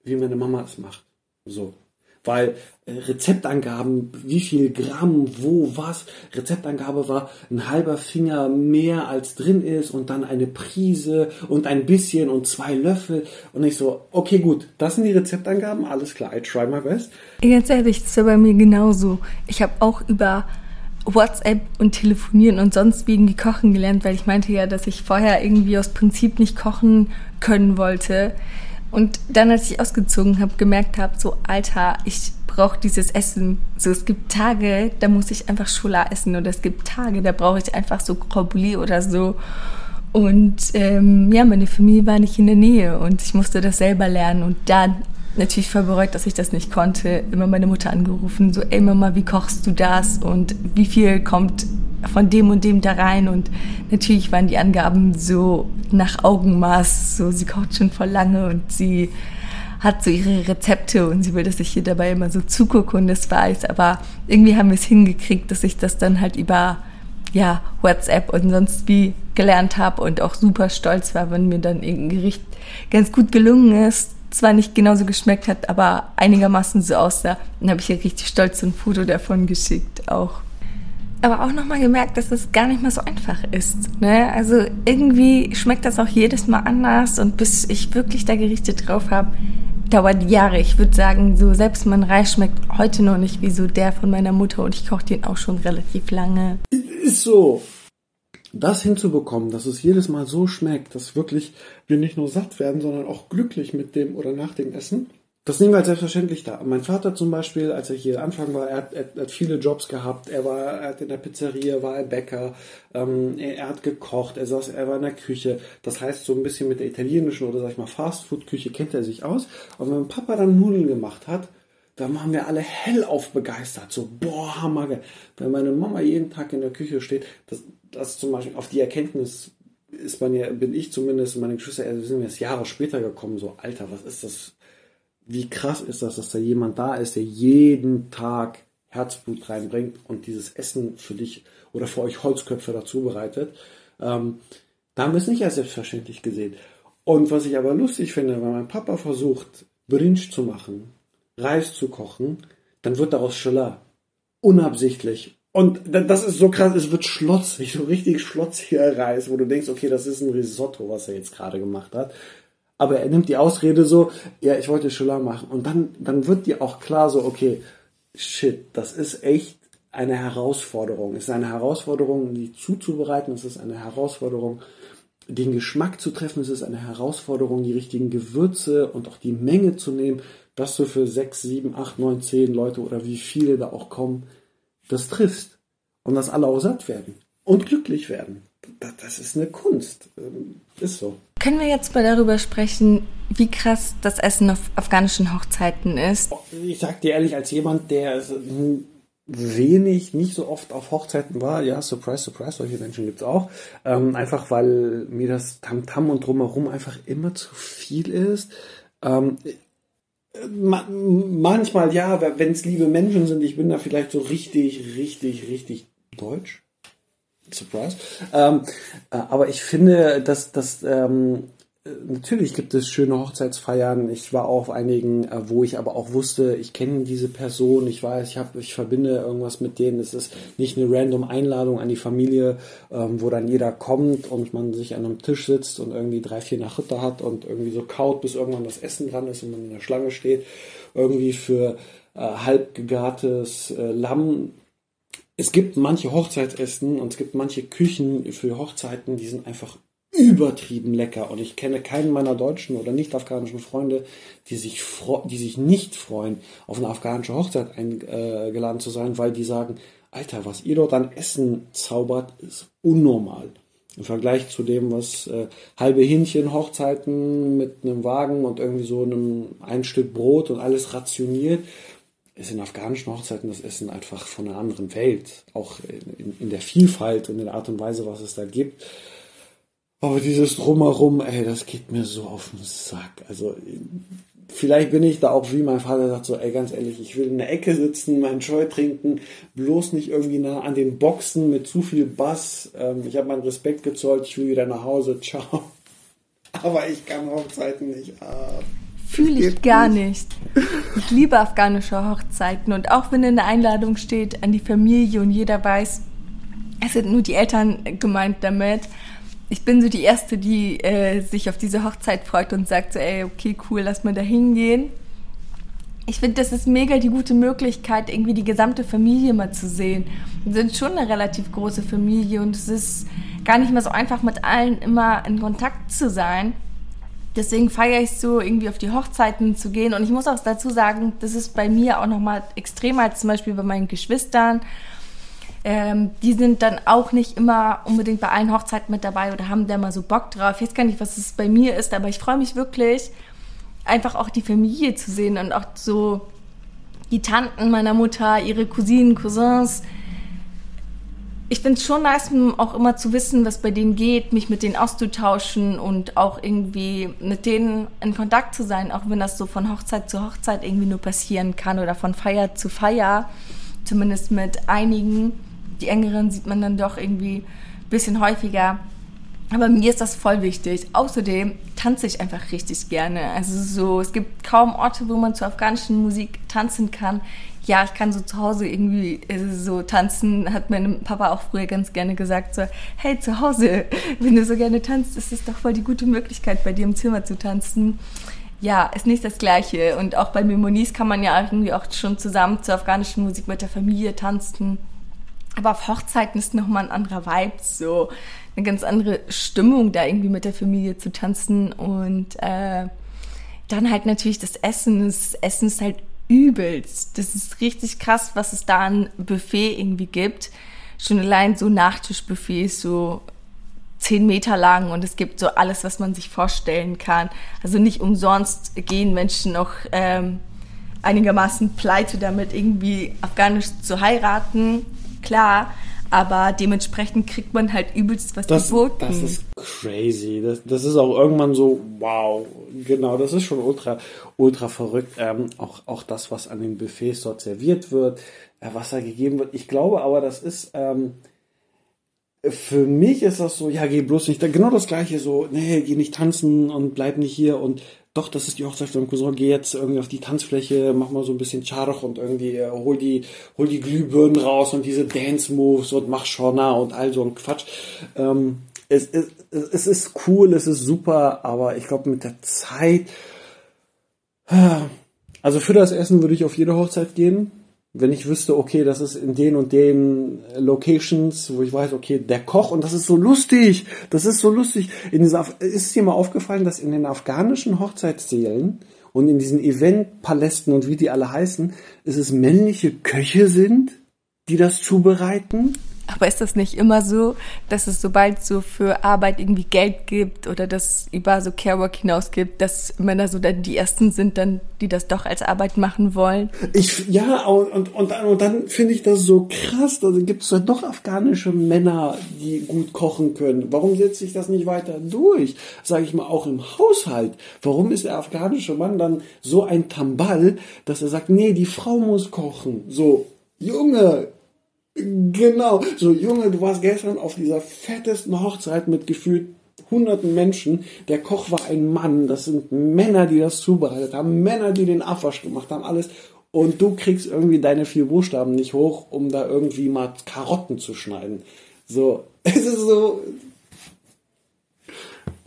Speaker 3: wie meine Mama es macht. So. Weil äh, Rezeptangaben, wie viel Gramm, wo, was. Rezeptangabe war ein halber Finger mehr als drin ist und dann eine Prise und ein bisschen und zwei Löffel. Und ich so, okay, gut, das sind die Rezeptangaben, alles klar, I try my best.
Speaker 2: Ganz ehrlich, das war bei mir genauso. Ich habe auch über WhatsApp und Telefonieren und sonst wie irgendwie kochen gelernt, weil ich meinte ja, dass ich vorher irgendwie aus Prinzip nicht kochen können wollte. Und dann, als ich ausgezogen habe, gemerkt habe, so Alter, ich brauche dieses Essen. So, es gibt Tage, da muss ich einfach Schola essen oder es gibt Tage, da brauche ich einfach so Crobouillet oder so. Und ähm, ja, meine Familie war nicht in der Nähe und ich musste das selber lernen. Und dann natürlich voll bereut, dass ich das nicht konnte. Immer meine Mutter angerufen, so, ey Mama, wie kochst du das? Und wie viel kommt von dem und dem da rein? Und natürlich waren die Angaben so nach Augenmaß, so, sie kocht schon voll lange und sie hat so ihre Rezepte und sie will, dass ich hier dabei immer so zugucke und das weiß. Aber irgendwie haben wir es hingekriegt, dass ich das dann halt über ja, WhatsApp und sonst wie gelernt habe und auch super stolz war, wenn mir dann irgendein Gericht ganz gut gelungen ist zwar nicht genauso geschmeckt hat, aber einigermaßen so aussah. Dann habe ich ihr richtig stolz ein Foto davon geschickt auch. Aber auch nochmal gemerkt, dass es gar nicht mehr so einfach ist. Ne? Also irgendwie schmeckt das auch jedes Mal anders und bis ich wirklich da Gerichte drauf habe, dauert Jahre. Ich würde sagen, so selbst mein Reis schmeckt heute noch nicht wie so der von meiner Mutter und ich koche den auch schon relativ lange.
Speaker 3: Ist so das hinzubekommen, dass es jedes Mal so schmeckt, dass wirklich wir nicht nur satt werden, sondern auch glücklich mit dem oder nach dem Essen, das nehmen wir als selbstverständlich da. Mein Vater zum Beispiel, als er hier Anfang war, er hat, er hat viele Jobs gehabt. Er war, er hat in der Pizzeria, war ein Bäcker, ähm, er, er, hat gekocht, er saß, er war in der Küche. Das heißt, so ein bisschen mit der italienischen oder sag ich mal Fastfood-Küche kennt er sich aus. Und wenn Papa dann Nudeln gemacht hat, dann waren wir alle hellauf begeistert. So, boah, hammer. Wenn meine Mama jeden Tag in der Küche steht, das, das zum Beispiel auf die Erkenntnis ist man ja, bin ich zumindest, meine Geschwister, also sind jetzt Jahre später gekommen, so, Alter, was ist das? Wie krass ist das, dass da jemand da ist, der jeden Tag Herzblut reinbringt und dieses Essen für dich oder für euch Holzköpfe dazu bereitet. Ähm, da haben wir es nicht als selbstverständlich gesehen. Und was ich aber lustig finde, wenn mein Papa versucht, Brinch zu machen, Reis zu kochen, dann wird daraus Schola. Unabsichtlich. Und das ist so krass, es wird schlotzig, so richtig schlotziger Reis, wo du denkst, okay, das ist ein Risotto, was er jetzt gerade gemacht hat. Aber er nimmt die Ausrede so, ja, ich wollte Schola machen. Und dann, dann wird dir auch klar so, okay, shit, das ist echt eine Herausforderung. Es ist eine Herausforderung, die zuzubereiten. Es ist eine Herausforderung, den Geschmack zu treffen. Es ist eine Herausforderung, die richtigen Gewürze und auch die Menge zu nehmen, dass du für sechs, sieben, acht, neun, zehn Leute oder wie viele da auch kommen, das triffst und dass alle auch satt werden und glücklich werden. Das ist eine Kunst. Ähm, ist so.
Speaker 2: Können wir jetzt mal darüber sprechen, wie krass das Essen auf afghanischen Hochzeiten ist?
Speaker 3: Ich sag dir ehrlich, als jemand, der wenig, nicht so oft auf Hochzeiten war, ja, surprise, surprise, solche Menschen gibt's auch, ähm, einfach weil mir das Tamtam -Tam und drumherum einfach immer zu viel ist. Ähm, manchmal ja, wenn es liebe Menschen sind, ich bin da vielleicht so richtig, richtig, richtig deutsch. Surprise. Ähm, äh, aber ich finde, dass, dass ähm, natürlich gibt es schöne Hochzeitsfeiern. Ich war auf einigen, äh, wo ich aber auch wusste, ich kenne diese Person, ich weiß, ich habe, ich verbinde irgendwas mit denen. Es ist nicht eine random Einladung an die Familie, ähm, wo dann jeder kommt und man sich an einem Tisch sitzt und irgendwie drei, vier Nachritte hat und irgendwie so kaut, bis irgendwann das Essen dran ist und man in der Schlange steht. Irgendwie für äh, halb gegartes äh, Lamm es gibt manche Hochzeitsessen und es gibt manche Küchen für Hochzeiten, die sind einfach übertrieben lecker. Und ich kenne keinen meiner deutschen oder nicht afghanischen Freunde, die sich, die sich nicht freuen, auf eine afghanische Hochzeit eingeladen zu sein, weil die sagen, Alter, was ihr dort an Essen zaubert, ist unnormal. Im Vergleich zu dem, was äh, halbe Hähnchen, Hochzeiten mit einem Wagen und irgendwie so einem ein Stück Brot und alles rationiert, ist in afghanischen Hochzeiten das Essen einfach von einer anderen Welt. Auch in, in der Vielfalt und in der Art und Weise, was es da gibt. Aber dieses Drumherum, ey, das geht mir so auf den Sack. Also, vielleicht bin ich da auch wie mein Vater sagt, so, ey, ganz ehrlich, ich will in der Ecke sitzen, meinen Scheu trinken, bloß nicht irgendwie nah an den Boxen mit zu viel Bass. Ähm, ich habe meinen Respekt gezollt, ich will wieder nach Hause, ciao. Aber ich kann Hochzeiten nicht ab.
Speaker 2: Fühle ich gar nicht. Ich liebe afghanische Hochzeiten und auch wenn in der Einladung steht an die Familie und jeder weiß, es sind nur die Eltern gemeint damit. Ich bin so die Erste, die äh, sich auf diese Hochzeit freut und sagt so, ey, okay, cool, lass mal da hingehen. Ich finde, das ist mega die gute Möglichkeit, irgendwie die gesamte Familie mal zu sehen. Wir sind schon eine relativ große Familie und es ist gar nicht mehr so einfach, mit allen immer in Kontakt zu sein. Deswegen feiere ich so, irgendwie auf die Hochzeiten zu gehen. Und ich muss auch dazu sagen, das ist bei mir auch nochmal extremer als zum Beispiel bei meinen Geschwistern. Ähm, die sind dann auch nicht immer unbedingt bei allen Hochzeiten mit dabei oder haben da mal so Bock drauf. Ich weiß gar nicht, was es bei mir ist, aber ich freue mich wirklich, einfach auch die Familie zu sehen und auch so die Tanten meiner Mutter, ihre Cousinen, Cousins, ich finde es schon nice, auch immer zu wissen, was bei denen geht, mich mit denen auszutauschen und auch irgendwie mit denen in Kontakt zu sein, auch wenn das so von Hochzeit zu Hochzeit irgendwie nur passieren kann oder von Feier zu Feier. Zumindest mit einigen. Die engeren sieht man dann doch irgendwie ein bisschen häufiger. Aber mir ist das voll wichtig. Außerdem tanze ich einfach richtig gerne. Also so, es gibt kaum Orte, wo man zur afghanischen Musik tanzen kann ja, ich kann so zu Hause irgendwie äh, so tanzen, hat mein Papa auch früher ganz gerne gesagt, so, hey, zu Hause, wenn du so gerne tanzt, ist es doch voll die gute Möglichkeit, bei dir im Zimmer zu tanzen. Ja, ist nicht das Gleiche. Und auch bei Mimonis kann man ja irgendwie auch schon zusammen zur afghanischen Musik mit der Familie tanzen. Aber auf Hochzeiten ist nochmal ein anderer Vibe, so eine ganz andere Stimmung, da irgendwie mit der Familie zu tanzen. Und äh, dann halt natürlich das Essen. Das Essen ist halt übelst. Das ist richtig krass, was es da an Buffet irgendwie gibt. Schon allein so Nachtischbuffets, so zehn Meter lang und es gibt so alles, was man sich vorstellen kann. Also nicht umsonst gehen Menschen noch ähm, einigermaßen pleite damit, irgendwie afghanisch zu heiraten. Klar, aber dementsprechend kriegt man halt übelst was
Speaker 3: das,
Speaker 2: geboten.
Speaker 3: Das ist crazy. Das, das ist auch irgendwann so, wow, genau, das ist schon ultra, ultra verrückt. Ähm, auch, auch das, was an den Buffets dort serviert wird, äh, was da gegeben wird. Ich glaube aber, das ist, ähm, für mich ist das so, ja, geh bloß nicht, genau das gleiche, so, nee, geh nicht tanzen und bleib nicht hier und doch, das ist die Hochzeit von Cousin, geh jetzt irgendwie auf die Tanzfläche, mach mal so ein bisschen Charach und irgendwie äh, hol die, hol die Glühbirnen raus und diese Dance-Moves und mach Schorna und all so ein Quatsch. Ähm, es, es, es ist cool, es ist super, aber ich glaube mit der Zeit, also für das Essen würde ich auf jede Hochzeit gehen wenn ich wüsste, okay, das ist in den und den Locations, wo ich weiß, okay, der Koch und das ist so lustig, das ist so lustig. In dieser, ist dir mal aufgefallen, dass in den afghanischen Hochzeitssälen und in diesen Eventpalästen und wie die alle heißen, ist es männliche Köche sind, die das zubereiten?
Speaker 2: Aber ist das nicht immer so, dass es sobald so für Arbeit irgendwie Geld gibt oder das über so Carework hinaus gibt, dass Männer so dann die ersten sind, dann die das doch als Arbeit machen wollen?
Speaker 3: Ich ja und und und dann, und dann finde ich das so krass. Also gibt es doch afghanische Männer, die gut kochen können. Warum setzt sich das nicht weiter durch? Sage ich mal auch im Haushalt. Warum ist der afghanische Mann dann so ein Tambal, dass er sagt, nee, die Frau muss kochen? So Junge, Genau. So, Junge, du warst gestern auf dieser fettesten Hochzeit mit gefühlt hunderten Menschen. Der Koch war ein Mann. Das sind Männer, die das zubereitet haben. Männer, die den Abwasch gemacht haben. Alles. Und du kriegst irgendwie deine vier Buchstaben nicht hoch, um da irgendwie mal Karotten zu schneiden. So, es ist so.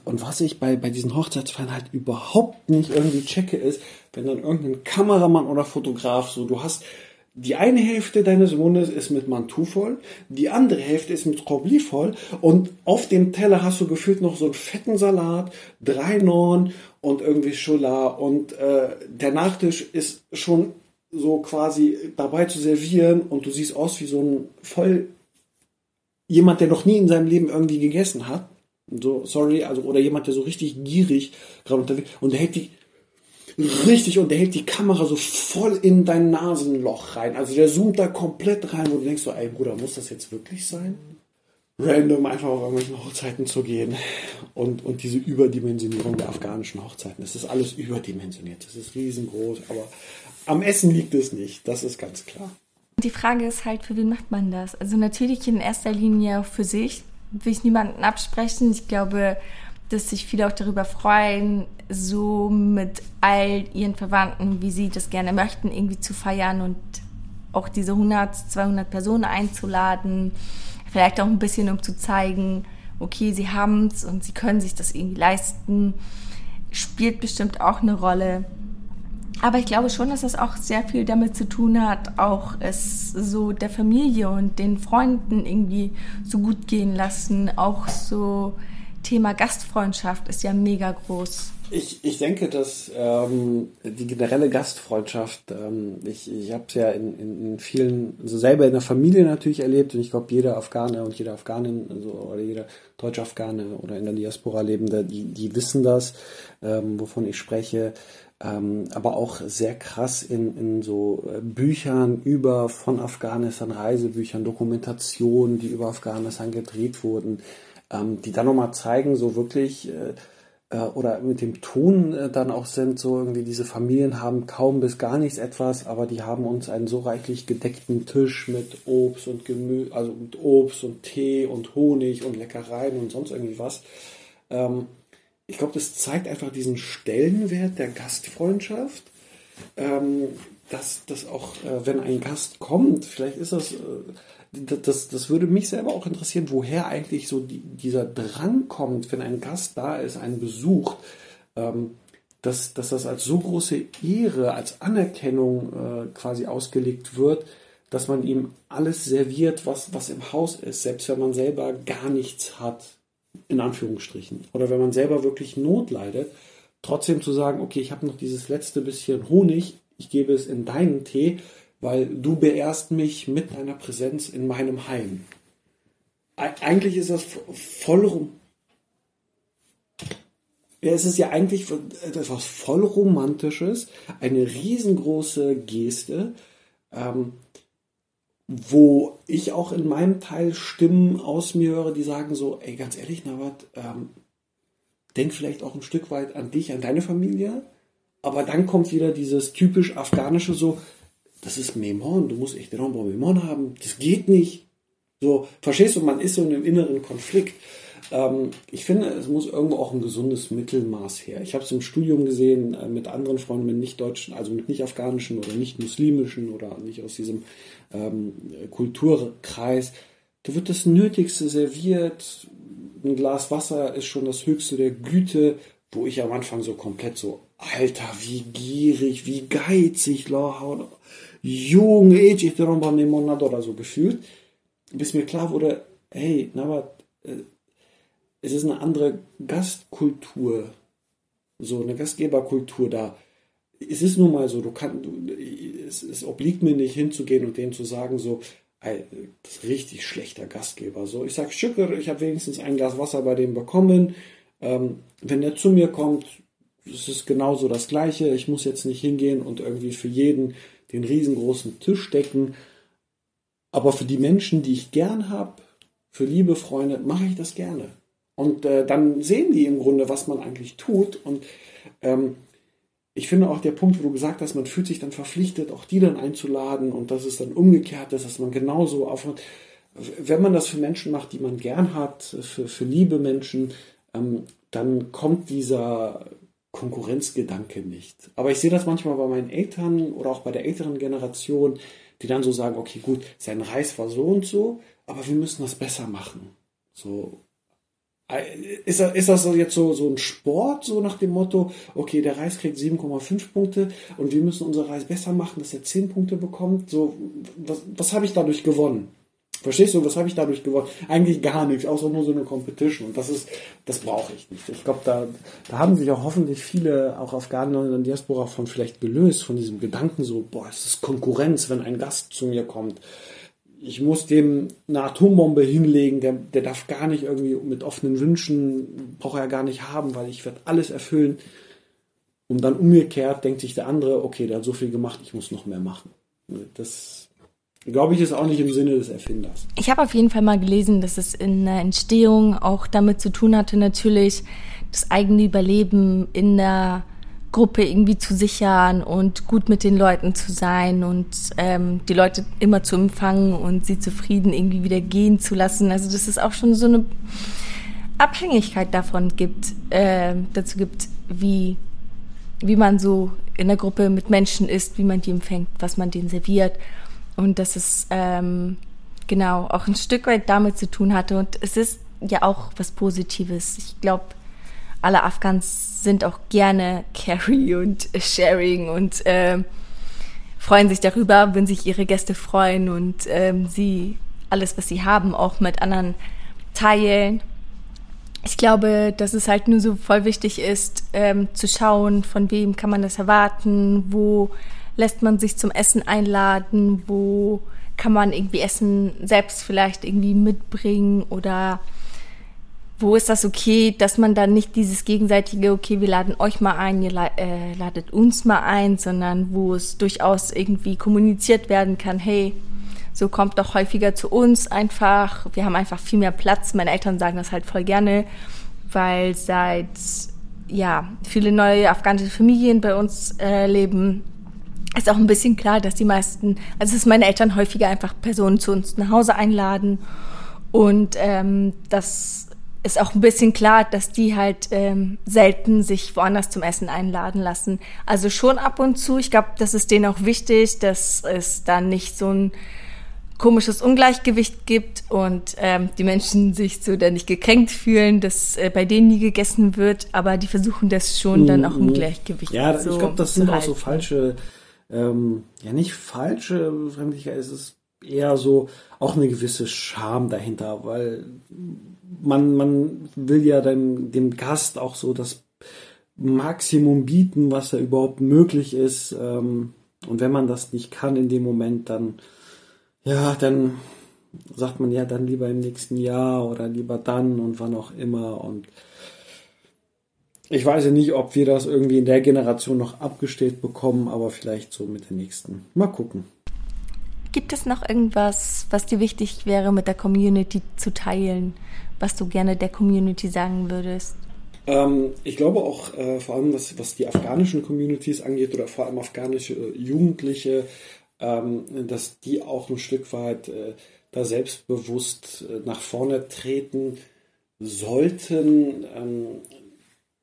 Speaker 3: Und was ich bei, bei diesen Hochzeitsfeiern halt überhaupt nicht irgendwie checke, ist, wenn dann irgendein Kameramann oder Fotograf so, du hast die eine Hälfte deines Mundes ist mit Mantu voll, die andere Hälfte ist mit Kobli voll und auf dem Teller hast du gefühlt noch so einen fetten Salat, drei Norn und irgendwie Schola und äh, der Nachtisch ist schon so quasi dabei zu servieren und du siehst aus wie so ein voll jemand, der noch nie in seinem Leben irgendwie gegessen hat. So, sorry, also, oder jemand, der so richtig gierig gerade unterwegs und der hält die, richtig und der hält die Kamera so voll in dein Nasenloch rein. Also der zoomt da komplett rein, wo du denkst so, ey Bruder, muss das jetzt wirklich sein? Random einfach auf irgendwelchen Hochzeiten zu gehen und, und diese Überdimensionierung der afghanischen Hochzeiten. Das ist alles überdimensioniert. Das ist riesengroß, aber am Essen liegt es nicht. Das ist ganz klar.
Speaker 2: Die Frage ist halt, für wen macht man das? Also natürlich in erster Linie für sich. Will ich niemanden absprechen. Ich glaube, dass sich viele auch darüber freuen, so mit all ihren Verwandten, wie sie das gerne möchten, irgendwie zu feiern und auch diese 100, 200 Personen einzuladen. Vielleicht auch ein bisschen, um zu zeigen, okay, sie haben es und sie können sich das irgendwie leisten. Spielt bestimmt auch eine Rolle. Aber ich glaube schon, dass das auch sehr viel damit zu tun hat, auch es so der Familie und den Freunden irgendwie so gut gehen lassen. Auch so Thema Gastfreundschaft ist ja mega groß.
Speaker 3: Ich, ich denke, dass ähm, die generelle Gastfreundschaft, ähm, ich, ich habe es ja in, in, vielen, also selber in der Familie natürlich erlebt und ich glaube, jeder Afghane und jede Afghanin also, oder jeder deutsche Afghane oder in der Diaspora lebende, die, die wissen das, ähm, wovon ich spreche. Ähm, aber auch sehr krass in, in so äh, Büchern über von Afghanistan, Reisebüchern, Dokumentationen, die über Afghanistan gedreht wurden, ähm, die dann nochmal zeigen, so wirklich, äh, äh, oder mit dem Ton äh, dann auch sind, so irgendwie diese Familien haben kaum bis gar nichts etwas, aber die haben uns einen so reichlich gedeckten Tisch mit Obst und Gemüse, also mit Obst und Tee und Honig und Leckereien und sonst irgendwie was. Ähm, ich glaube, das zeigt einfach diesen Stellenwert der Gastfreundschaft. Ähm, dass, dass auch, äh, wenn ein Gast kommt, vielleicht ist das, äh, das, das würde mich selber auch interessieren, woher eigentlich so die, dieser Drang kommt, wenn ein Gast da ist, einen besucht, ähm, dass, dass das als so große Ehre, als Anerkennung äh, quasi ausgelegt wird, dass man ihm alles serviert, was, was im Haus ist, selbst wenn man selber gar nichts hat, in Anführungsstrichen. Oder wenn man selber wirklich Not leidet, trotzdem zu sagen, okay, ich habe noch dieses letzte bisschen Honig, ich gebe es in deinen Tee, weil du beehrst mich mit deiner Präsenz in meinem Heim. Eigentlich ist das voll rum. Ja, es ist ja eigentlich etwas voll Romantisches, eine riesengroße Geste, ähm, wo ich auch in meinem Teil Stimmen aus mir höre, die sagen so, ey, ganz ehrlich, Nawat, ähm, denk vielleicht auch ein Stück weit an dich, an deine Familie, aber dann kommt wieder dieses typisch afghanische so, das ist Memon, du musst echt den Memon haben, das geht nicht. So, verstehst du, man ist so in einem inneren Konflikt. Ähm, ich finde, es muss irgendwo auch ein gesundes Mittelmaß her. Ich habe es im Studium gesehen äh, mit anderen Freunden, mit nicht-deutschen, also mit nicht-afghanischen oder nicht-muslimischen oder nicht aus diesem ähm, Kulturkreis. Da wird das Nötigste serviert. Ein Glas Wasser ist schon das Höchste der Güte, wo ich am Anfang so komplett so, Alter, wie gierig, wie geizig, Junge, ich oder so gefühlt, bis mir klar wurde, hey, na, äh, es ist eine andere Gastkultur, so eine Gastgeberkultur da. Es ist nun mal so, du kannst, es, es obliegt mir nicht hinzugehen und denen zu sagen, so, das ist richtig schlechter Gastgeber. So, ich sag Schücker, ich habe wenigstens ein Glas Wasser bei dem bekommen. Ähm, wenn der zu mir kommt, es ist genauso das Gleiche. Ich muss jetzt nicht hingehen und irgendwie für jeden den riesengroßen Tisch decken. Aber für die Menschen, die ich gern habe, für liebe Freunde, mache ich das gerne. Und äh, dann sehen die im Grunde, was man eigentlich tut. Und ähm, ich finde auch der Punkt, wo du gesagt hast, man fühlt sich dann verpflichtet, auch die dann einzuladen und dass es dann umgekehrt ist, dass man genauso aufhört. Wenn man das für Menschen macht, die man gern hat, für, für liebe Menschen, ähm, dann kommt dieser Konkurrenzgedanke nicht. Aber ich sehe das manchmal bei meinen Eltern oder auch bei der älteren Generation, die dann so sagen, okay, gut, sein Reis war so und so, aber wir müssen das besser machen. So, ist das, ist das jetzt so, so ein Sport, so nach dem Motto, okay, der Reis kriegt 7,5 Punkte und wir müssen unser Reis besser machen, dass er 10 Punkte bekommt? So, was, was habe ich dadurch gewonnen? Verstehst du, was habe ich dadurch gewonnen? Eigentlich gar nichts, außer nur so eine Competition. Und das ist, das brauche ich nicht. Ich glaube, da, da haben sich auch hoffentlich viele, auch Afghanen der Diaspora, von vielleicht gelöst, von diesem Gedanken so, boah, es ist Konkurrenz, wenn ein Gast zu mir kommt. Ich muss dem eine Atombombe hinlegen, der, der darf gar nicht irgendwie mit offenen Wünschen, braucht er gar nicht haben, weil ich werde alles erfüllen. Und dann umgekehrt denkt sich der andere, okay, der hat so viel gemacht, ich muss noch mehr machen. Das glaube ich, ist auch nicht im Sinne des Erfinders.
Speaker 2: Ich habe auf jeden Fall mal gelesen, dass es in der Entstehung auch damit zu tun hatte, natürlich das eigene Überleben in der Gruppe irgendwie zu sichern und gut mit den Leuten zu sein und ähm, die Leute immer zu empfangen und sie zufrieden irgendwie wieder gehen zu lassen. Also das ist auch schon so eine Abhängigkeit davon gibt, äh, dazu gibt, wie, wie man so in der Gruppe mit Menschen ist, wie man die empfängt, was man denen serviert. Und dass es ähm, genau auch ein Stück weit damit zu tun hatte. Und es ist ja auch was Positives. Ich glaube, alle Afghans sind auch gerne Carry und Sharing und äh, freuen sich darüber, wenn sich ihre Gäste freuen und ähm, sie alles, was sie haben, auch mit anderen teilen. Ich glaube, dass es halt nur so voll wichtig ist, ähm, zu schauen, von wem kann man das erwarten, wo lässt man sich zum Essen einladen, wo kann man irgendwie Essen selbst vielleicht irgendwie mitbringen oder wo ist das okay, dass man dann nicht dieses gegenseitige, okay, wir laden euch mal ein, ihr äh, ladet uns mal ein, sondern wo es durchaus irgendwie kommuniziert werden kann, hey, so kommt doch häufiger zu uns einfach. Wir haben einfach viel mehr Platz. Meine Eltern sagen das halt voll gerne, weil seit ja viele neue afghanische Familien bei uns äh, leben, ist auch ein bisschen klar, dass die meisten, also dass meine Eltern häufiger einfach Personen zu uns nach Hause einladen und ähm, das ist auch ein bisschen klar, dass die halt ähm, selten sich woanders zum Essen einladen lassen. Also schon ab und zu. Ich glaube, das ist denen auch wichtig, dass es dann nicht so ein komisches Ungleichgewicht gibt und ähm, die Menschen sich so dann nicht gekränkt fühlen, dass äh, bei denen nie gegessen wird, aber die versuchen das schon dann auch im mhm. Gleichgewicht
Speaker 3: ja, so ich glaube, das sind auch so falsche, ähm, ja nicht falsche Fremdlichkeit, es ist eher so auch eine gewisse Scham dahinter, weil man, man will ja dann dem Gast auch so das Maximum bieten, was da überhaupt möglich ist. Ähm, und wenn man das nicht kann in dem Moment, dann, ja, dann sagt man ja dann lieber im nächsten Jahr oder lieber dann und wann auch immer. Und ich weiß ja nicht, ob wir das irgendwie in der Generation noch abgestellt bekommen, aber vielleicht so mit der nächsten. Mal gucken.
Speaker 2: Gibt es noch irgendwas, was dir wichtig wäre, mit der Community zu teilen? Was du gerne der Community sagen würdest?
Speaker 3: Ähm, ich glaube auch äh, vor allem, was, was die afghanischen Communities angeht oder vor allem afghanische äh, Jugendliche, ähm, dass die auch ein Stück weit äh, da selbstbewusst äh, nach vorne treten sollten, ähm,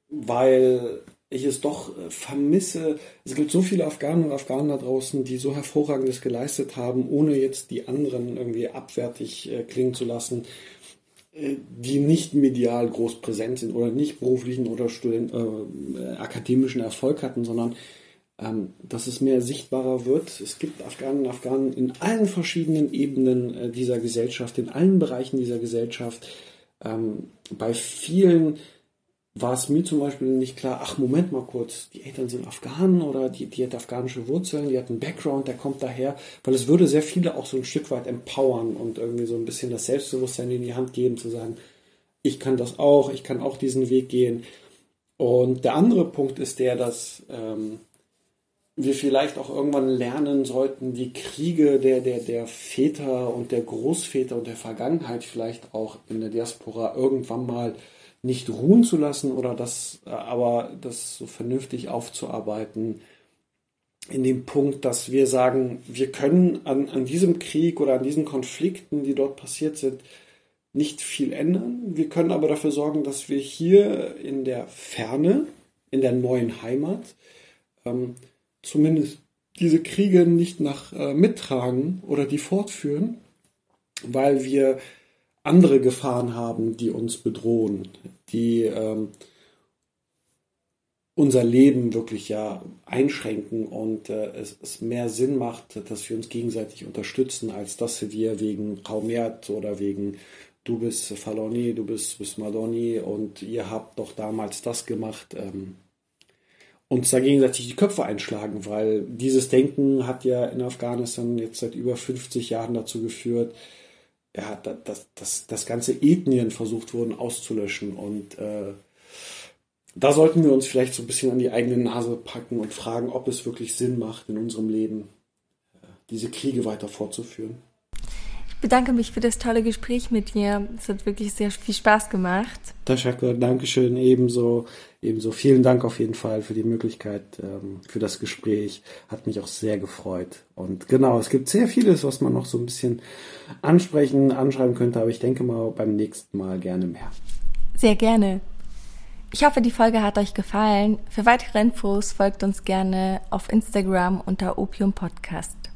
Speaker 3: weil ich es doch äh, vermisse. Es gibt so viele Afghanen und Afghanen da draußen, die so hervorragendes geleistet haben, ohne jetzt die anderen irgendwie abwertig äh, klingen zu lassen die nicht medial groß präsent sind oder nicht beruflichen oder Student, äh, akademischen Erfolg hatten, sondern ähm, dass es mehr sichtbarer wird. Es gibt Afghanen und Afghanen in allen verschiedenen Ebenen äh, dieser Gesellschaft, in allen Bereichen dieser Gesellschaft. Ähm, bei vielen war es mir zum Beispiel nicht klar, ach Moment mal kurz, die Eltern sind Afghanen oder die, die hat afghanische Wurzeln, die hat einen Background, der kommt daher, weil es würde sehr viele auch so ein Stück weit empowern und irgendwie so ein bisschen das Selbstbewusstsein in die Hand geben, zu sagen, ich kann das auch, ich kann auch diesen Weg gehen. Und der andere Punkt ist der, dass ähm, wir vielleicht auch irgendwann lernen sollten, die Kriege der, der, der Väter und der Großväter und der Vergangenheit vielleicht auch in der Diaspora irgendwann mal nicht ruhen zu lassen oder das, äh, aber das so vernünftig aufzuarbeiten in dem Punkt, dass wir sagen, wir können an, an diesem Krieg oder an diesen Konflikten, die dort passiert sind, nicht viel ändern. Wir können aber dafür sorgen, dass wir hier in der Ferne, in der neuen Heimat, ähm, zumindest diese Kriege nicht nach äh, mittragen oder die fortführen, weil wir andere Gefahren haben, die uns bedrohen, die ähm, unser Leben wirklich ja einschränken und äh, es, es, mehr Sinn macht, dass wir uns gegenseitig unterstützen, als dass wir wegen Kaumiat oder wegen du bist Faloni, du bist, bist Madoni und ihr habt doch damals das gemacht, ähm, uns da gegenseitig die Köpfe einschlagen, weil dieses Denken hat ja in Afghanistan jetzt seit über 50 Jahren dazu geführt, ja, dass, dass, dass ganze Ethnien versucht wurden auszulöschen. Und äh, da sollten wir uns vielleicht so ein bisschen an die eigene Nase packen und fragen, ob es wirklich Sinn macht, in unserem Leben äh, diese Kriege weiter fortzuführen.
Speaker 2: Ich bedanke mich für das tolle Gespräch mit dir. Es hat wirklich sehr viel Spaß gemacht.
Speaker 3: Tashaka, Dankeschön. Ebenso, ebenso. Vielen Dank auf jeden Fall für die Möglichkeit, ähm, für das Gespräch. Hat mich auch sehr gefreut. Und genau, es gibt sehr vieles, was man noch so ein bisschen ansprechen, anschreiben könnte, aber ich denke mal beim nächsten Mal gerne mehr.
Speaker 2: Sehr gerne. Ich hoffe, die Folge hat euch gefallen. Für weitere Infos folgt uns gerne auf Instagram unter Opium Podcast.